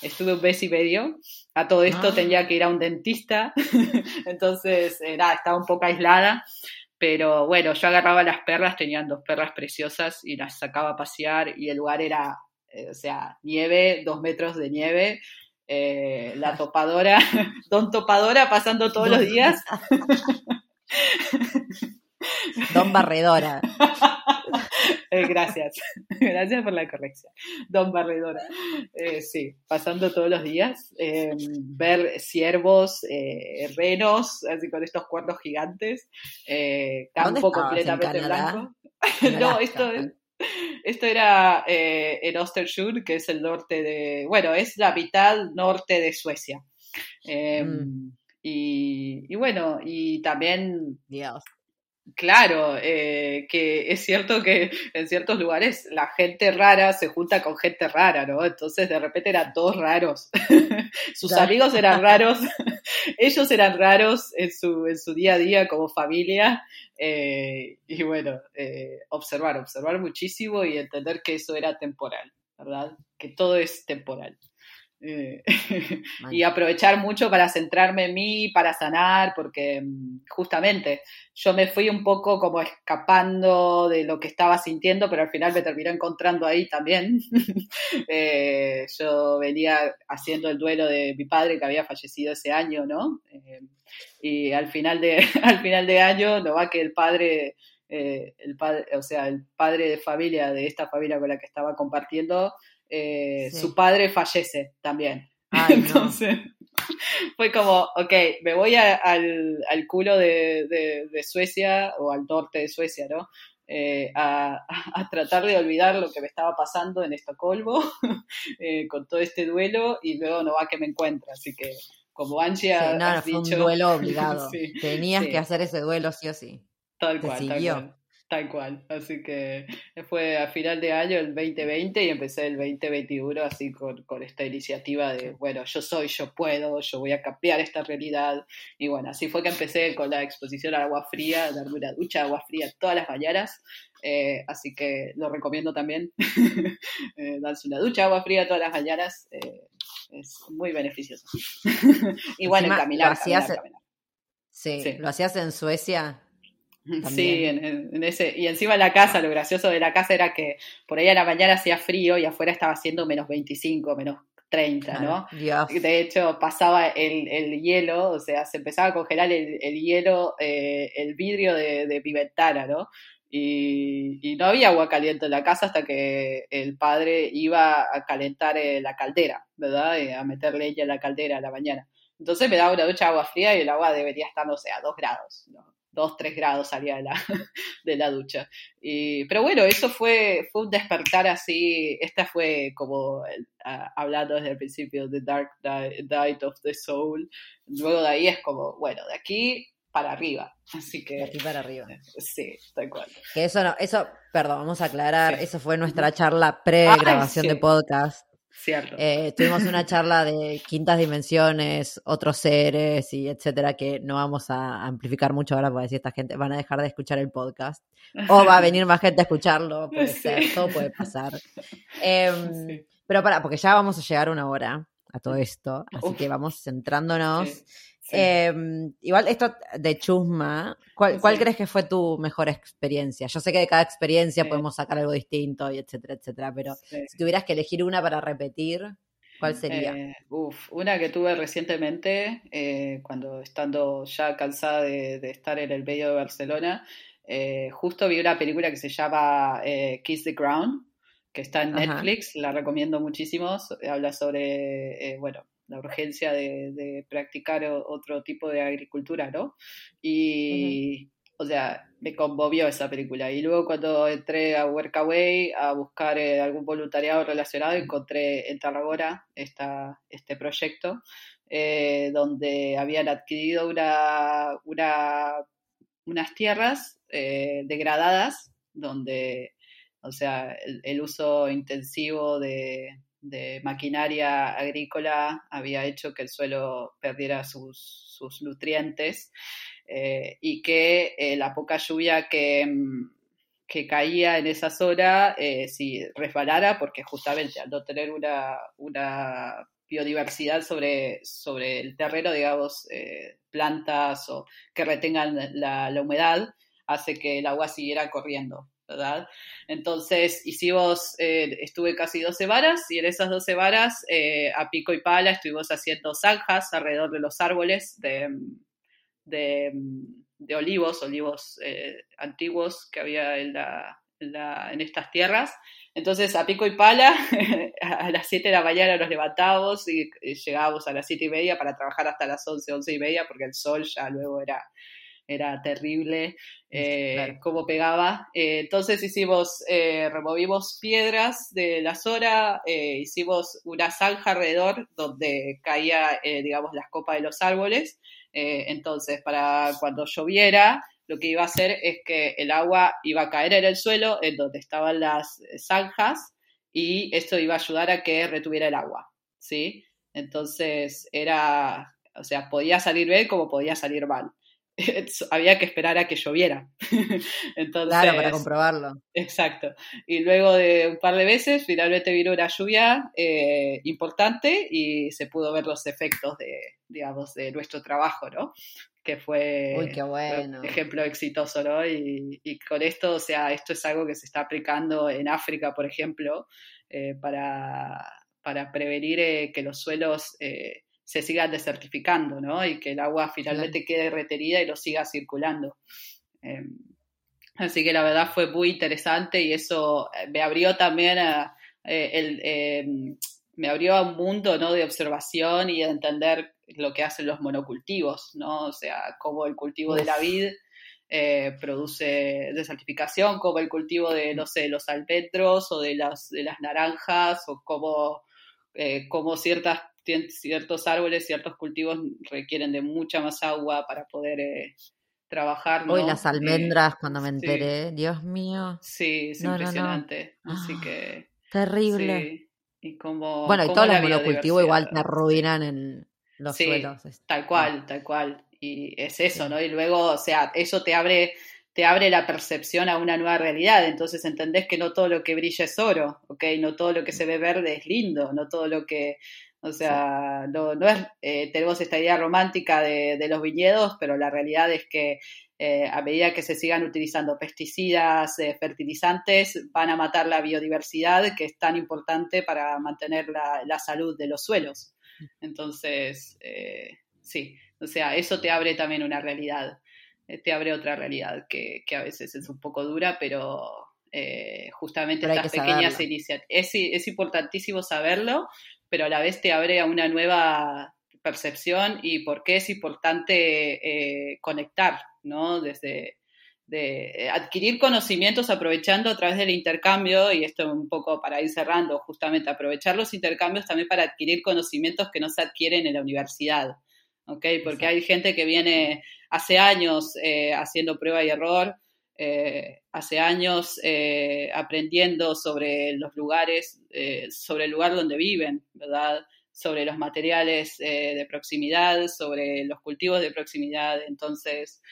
Estuve un mes y medio. A todo esto ah. tenía que ir a un dentista. Entonces, nada, estaba un poco aislada. Pero bueno, yo agarraba las perras, tenían dos perras preciosas y las sacaba a pasear y el lugar era, eh, o sea, nieve, dos metros de nieve. Eh, la topadora, don topadora pasando todos los días. Don barredora. Eh, gracias, gracias por la corrección. Don Barredora. Eh, sí, pasando todos los días, em, ver ciervos, eh, renos, así con estos cuernos gigantes, campo completamente blanco. no, esto, esto era en Östersund, que es el norte de, bueno, es la mitad norte de Suecia. Em, mm. y, y, bueno, y también Dios. Claro, eh, que es cierto que en ciertos lugares la gente rara se junta con gente rara, ¿no? Entonces de repente eran todos raros. Sus amigos eran raros, ellos eran raros en su, en su día a día como familia. Eh, y bueno, eh, observar, observar muchísimo y entender que eso era temporal, ¿verdad? Que todo es temporal. Eh, y aprovechar mucho para centrarme en mí, para sanar, porque mm, justamente yo me fui un poco como escapando de lo que estaba sintiendo, pero al final me terminó encontrando ahí también. Eh, yo venía haciendo el duelo de mi padre que había fallecido ese año, ¿no? Eh, y al final de, al final de año, no va que el padre el padre, o sea, el padre de familia de esta familia con la que estaba compartiendo, eh, su padre fallece también. Entonces, fue como, ok, me voy al, al, culo de, de, Suecia o al norte de Suecia, ¿no? Eh, a, a, tratar de olvidar lo que me estaba pasando en Estocolmo eh, con todo este duelo y luego no va que me encuentre, así que como Angie sí, no, fue un duelo obligado. Tenías que hacer ese duelo sí o sí. Tal cual, tal cual. Tal cual, así que fue a final de año el 2020 y empecé el 2021 así con, con, esta iniciativa de, bueno, yo soy, yo puedo, yo voy a cambiar esta realidad. Y bueno, así fue que empecé con la exposición al agua fría, darme una ducha de agua fría todas las mañanas. Eh, así que lo recomiendo también, eh, darse una ducha de agua fría todas las mañanas. Eh, es muy beneficioso. y bueno, caminar, caminar, Sí, lo hacías en Suecia. Sí, en, ese, y encima la casa, lo gracioso de la casa era que por ahí a la mañana hacía frío y afuera estaba haciendo menos 25, menos 30, ¿no? De hecho, pasaba el, el, hielo, o sea, se empezaba a congelar el, el hielo, eh, el vidrio de, de, mi ventana, ¿no? Y, y, no había agua caliente en la casa hasta que el padre iba a calentar eh, la caldera, ¿verdad? Eh, a meter leña en la caldera a la mañana. Entonces me daba una ducha de agua fría y el agua debería estar, no sé, a dos grados, ¿no? 2, 3 grados salía de la, de la ducha. Y, pero bueno, eso fue, fue un despertar así, esta fue como hablando desde el principio, The Dark Night of the Soul. Luego de ahí es como, bueno, de aquí para arriba. Así que. De aquí para arriba. Sí, tal cual. Que eso no, eso, perdón, vamos a aclarar, eso fue nuestra charla pre-grabación de podcast. Cierto. Eh, tuvimos una charla de quintas dimensiones, otros seres y etcétera, que no vamos a amplificar mucho ahora porque si esta gente van a dejar de escuchar el podcast. O va a venir más gente a escucharlo, puede ser, todo puede pasar. Em, pero para, porque ya vamos a llegar una hora a todo esto, así que vamos centrándonos. Em, igual esto de Chusma, ¿cuál, crees que fue tu mejor experiencia? Yo sé que de cada experiencia podemos sacar algo distinto y etcétera, etcétera, pero si tuvieras que elegir una para repetir, ¿cuál sería? Eh, uf, una que tuve recientemente, eh, cuando estando ya cansada de, estar en el medio de Barcelona, eh, justo vi una película que se llama Kiss the Ground, que está en Netflix, la recomiendo muchísimo, habla sobre, bueno, la urgencia de, practicar otro tipo de agricultura, ¿no? Y, o sea, me conmovió esa película. Y luego cuando entré a Workaway a buscar eh, algún voluntariado relacionado, encontré en Tarragona esta, este proyecto, eh, donde habían adquirido una, unas tierras eh, degradadas, donde, o sea, el uso intensivo de, de maquinaria agrícola había hecho que el suelo perdiera sus, nutrientes eh, y que eh, la poca lluvia que, mm, que, caía en esa zona, eh, si resbalara, porque justamente al no tener una, una biodiversidad sobre, sobre el terreno, digamos, plantas o que retengan la, la humedad, hace que el agua siguiera corriendo. Entonces hicimos, eh, estuve casi 12 varas y en esas 12 varas eh, a pico y pala estuvimos haciendo zanjas alrededor de los árboles de, de, olivos, olivos eh, antiguos que había en, la, en, estas tierras. Entonces a pico y pala a las 7 de la mañana nos levantábamos y, llegábamos a las 7 y media para trabajar hasta las 11, 11 y media porque el sol ya luego era era terrible eh, cómo pegaba. Eh, entonces hicimos, eh, removimos piedras de la zona, hicimos una zanja alrededor donde caía, digamos, las copas de los árboles. entonces, para cuando lloviera, lo que iba a hacer es que el agua iba a caer en el suelo, en donde estaban las zanjas, y esto iba a ayudar a que retuviera el agua, ¿sí? Entonces era, o sea, podía salir bien como podía salir mal. Había que esperar a que lloviera. Entonces, claro, para comprobarlo. Exacto. Y luego de un par de veces, finalmente vino una lluvia eh, importante y se pudo ver los efectos de, digamos, de nuestro trabajo, ¿no? Que fue un ejemplo exitoso, ¿no? Y, con esto, o sea, esto es algo que se está aplicando en África, por ejemplo, eh, para, para prevenir eh, que los suelos se siga desertificando, ¿no? Y que el agua finalmente quede retenida y lo siga circulando. Em, así que la verdad fue muy interesante y eso eh, me abrió también a, eh, el, em, me abrió a un mundo ¿no? de observación y de entender lo que hacen los monocultivos, ¿no? O sea, cómo el cultivo de la vid eh, produce desertificación, como el cultivo de, no sé, los alpetros o de las, de las naranjas, o cómo, eh, ciertas, ciertos árboles, ciertos cultivos requieren de mucha más agua para poder eh, trabajar. Hoy las almendras, cuando me enteré, Dios mío. Sí, es impresionante. Así que. Terrible. Y como, bueno, y todos los monocultivos igual te arruinan en los suelos. Tal cual, tal cual. Y es eso, ¿no? Y luego, o sea, eso te abre, te abre la percepción a una nueva realidad. Entonces entendés que no todo lo que brilla es oro, ¿ok? No todo lo que se ve verde es lindo, no todo lo que. O sea, no, no es. Eh, tenemos esta idea romántica de, de, los viñedos, pero la realidad es que eh, a medida que se sigan utilizando pesticidas, eh, fertilizantes, van a matar la biodiversidad que es tan importante para mantener la, salud de los suelos. Entonces, eh, sí, o sea, eso te abre también una realidad, te abre otra realidad que, a veces es un poco dura, pero justamente estas pequeñas iniciativas, es, es importantísimo saberlo, pero a la vez te abre a una nueva percepción y por qué es importante conectar ¿no? Desde de adquirir conocimientos aprovechando a través del intercambio, y esto un poco para ir cerrando, justamente aprovechar los intercambios también para adquirir conocimientos que no se adquieren en la universidad, ¿ok? Porque hay gente que viene hace años eh, haciendo prueba y error, eh, hace años eh, aprendiendo sobre los lugares, sobre el lugar donde viven, ¿verdad? Sobre los materiales de proximidad, sobre los cultivos de proximidad. Entonces,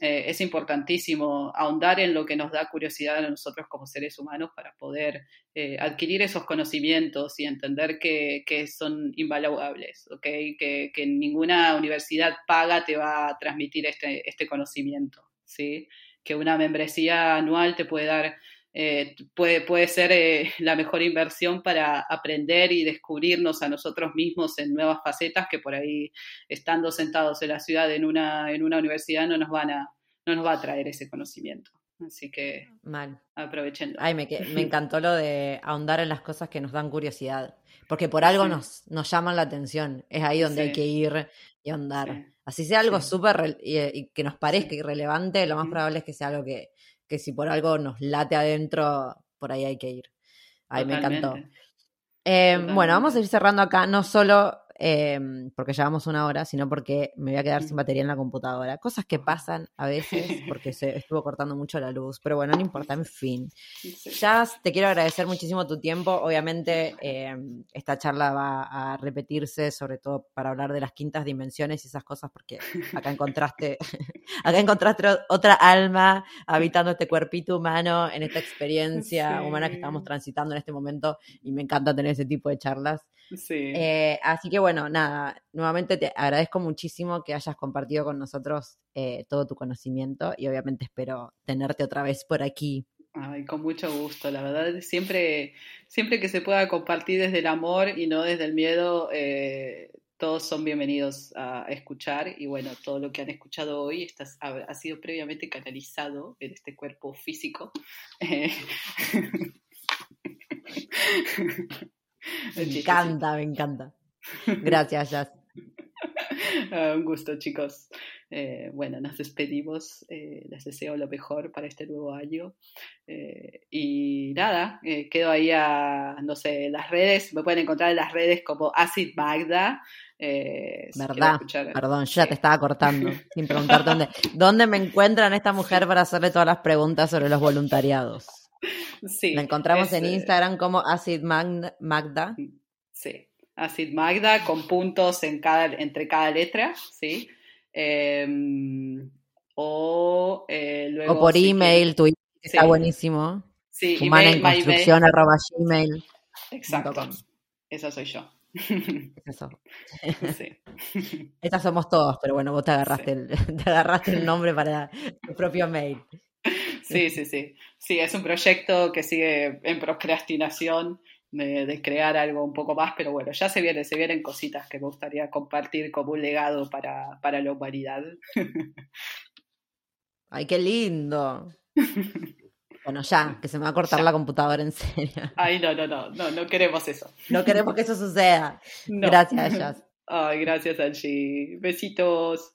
eh, es importantísimo ahondar en lo que nos da curiosidad a nosotros como seres humanos para poder eh, adquirir esos conocimientos y entender que, son invaluables, ¿okay? que, ninguna universidad paga te va a transmitir este, este conocimiento, ¿sí? Que una membresía anual te puede dar eh, puede, puede ser la mejor inversión para aprender y descubrirnos a nosotros mismos en nuevas facetas que por ahí, estando sentados en la ciudad en una, en una universidad, no nos, van a, no nos va a traer ese conocimiento. Así que Mal. aprovechen. Ay, me, me encantó lo de ahondar en las cosas que nos dan curiosidad, porque por algo nos, nos llaman la atención. Es ahí donde hay que ir y ahondar. Así sea algo súper y, que nos parezca irrelevante, lo más probable es que sea algo que, que si por algo nos late adentro, por ahí hay que ir. Ay, me encantó. Eh, bueno, vamos a ir cerrando acá, no solo Em, porque llevamos una hora, sino porque me voy a quedar sin batería en la computadora. Cosas que pasan a veces porque se estuvo cortando mucho la luz, pero bueno, no importa, en fin. Jazz, te quiero agradecer muchísimo tu tiempo. Obviamente, em, esta charla va a repetirse, sobre todo para hablar de las quintas dimensiones y esas cosas, porque acá encontraste, acá encontraste otra alma habitando este cuerpito humano en esta experiencia humana que estamos transitando en este momento y me encanta tener ese tipo de charlas. Sí. Eh, así que bueno, nada, nuevamente te agradezco muchísimo que hayas compartido con nosotros eh, todo tu conocimiento y obviamente espero tenerte otra vez por aquí. Ay, con mucho gusto, la verdad, siempre, siempre que se pueda compartir desde el amor y no desde el miedo, eh, todos son bienvenidos a escuchar y bueno, todo lo que han escuchado hoy está, ha, sido previamente canalizado en este cuerpo físico. Me encanta, me encanta. Gracias, Jazz. Ah, un gusto, chicos. Eh, bueno, nos despedimos. Eh, les deseo lo mejor para este nuevo año. Eh, y nada, quedo ahí a, no sé, las redes. Me pueden encontrar en las redes como Acid Magda. ¿Verdad? Perdón, yo ya te estaba cortando sin preguntar dónde. ¿Dónde me encuentran esta mujer para hacerle todas las preguntas sobre los voluntariados? Sí. La encontramos en Instagram como Acid Magda. Sí, Acid Magda con puntos en cada, entre cada letra, ¿sí? Em, o eh, luego... O por email, tu email está buenísimo. Sí, Humana en construcción arroba gmail. Exacto. Esa soy yo. Eso. Sí. Estas somos todos, pero bueno, vos te agarraste, el, te agarraste el nombre para tu propio mail. Sí, sí, sí. Sí, es un proyecto que sigue en procrastinación de, crear algo un poco más, pero bueno, ya se vienen, se vienen cositas que me gustaría compartir como un legado para, para la humanidad. Ay, qué lindo. Bueno, ya, que se me va a cortar la computadora en serio. Ay, no, no, no, no, no queremos eso. No queremos que eso suceda. Gracias, Jazz. Ay, gracias, Angie. Besitos.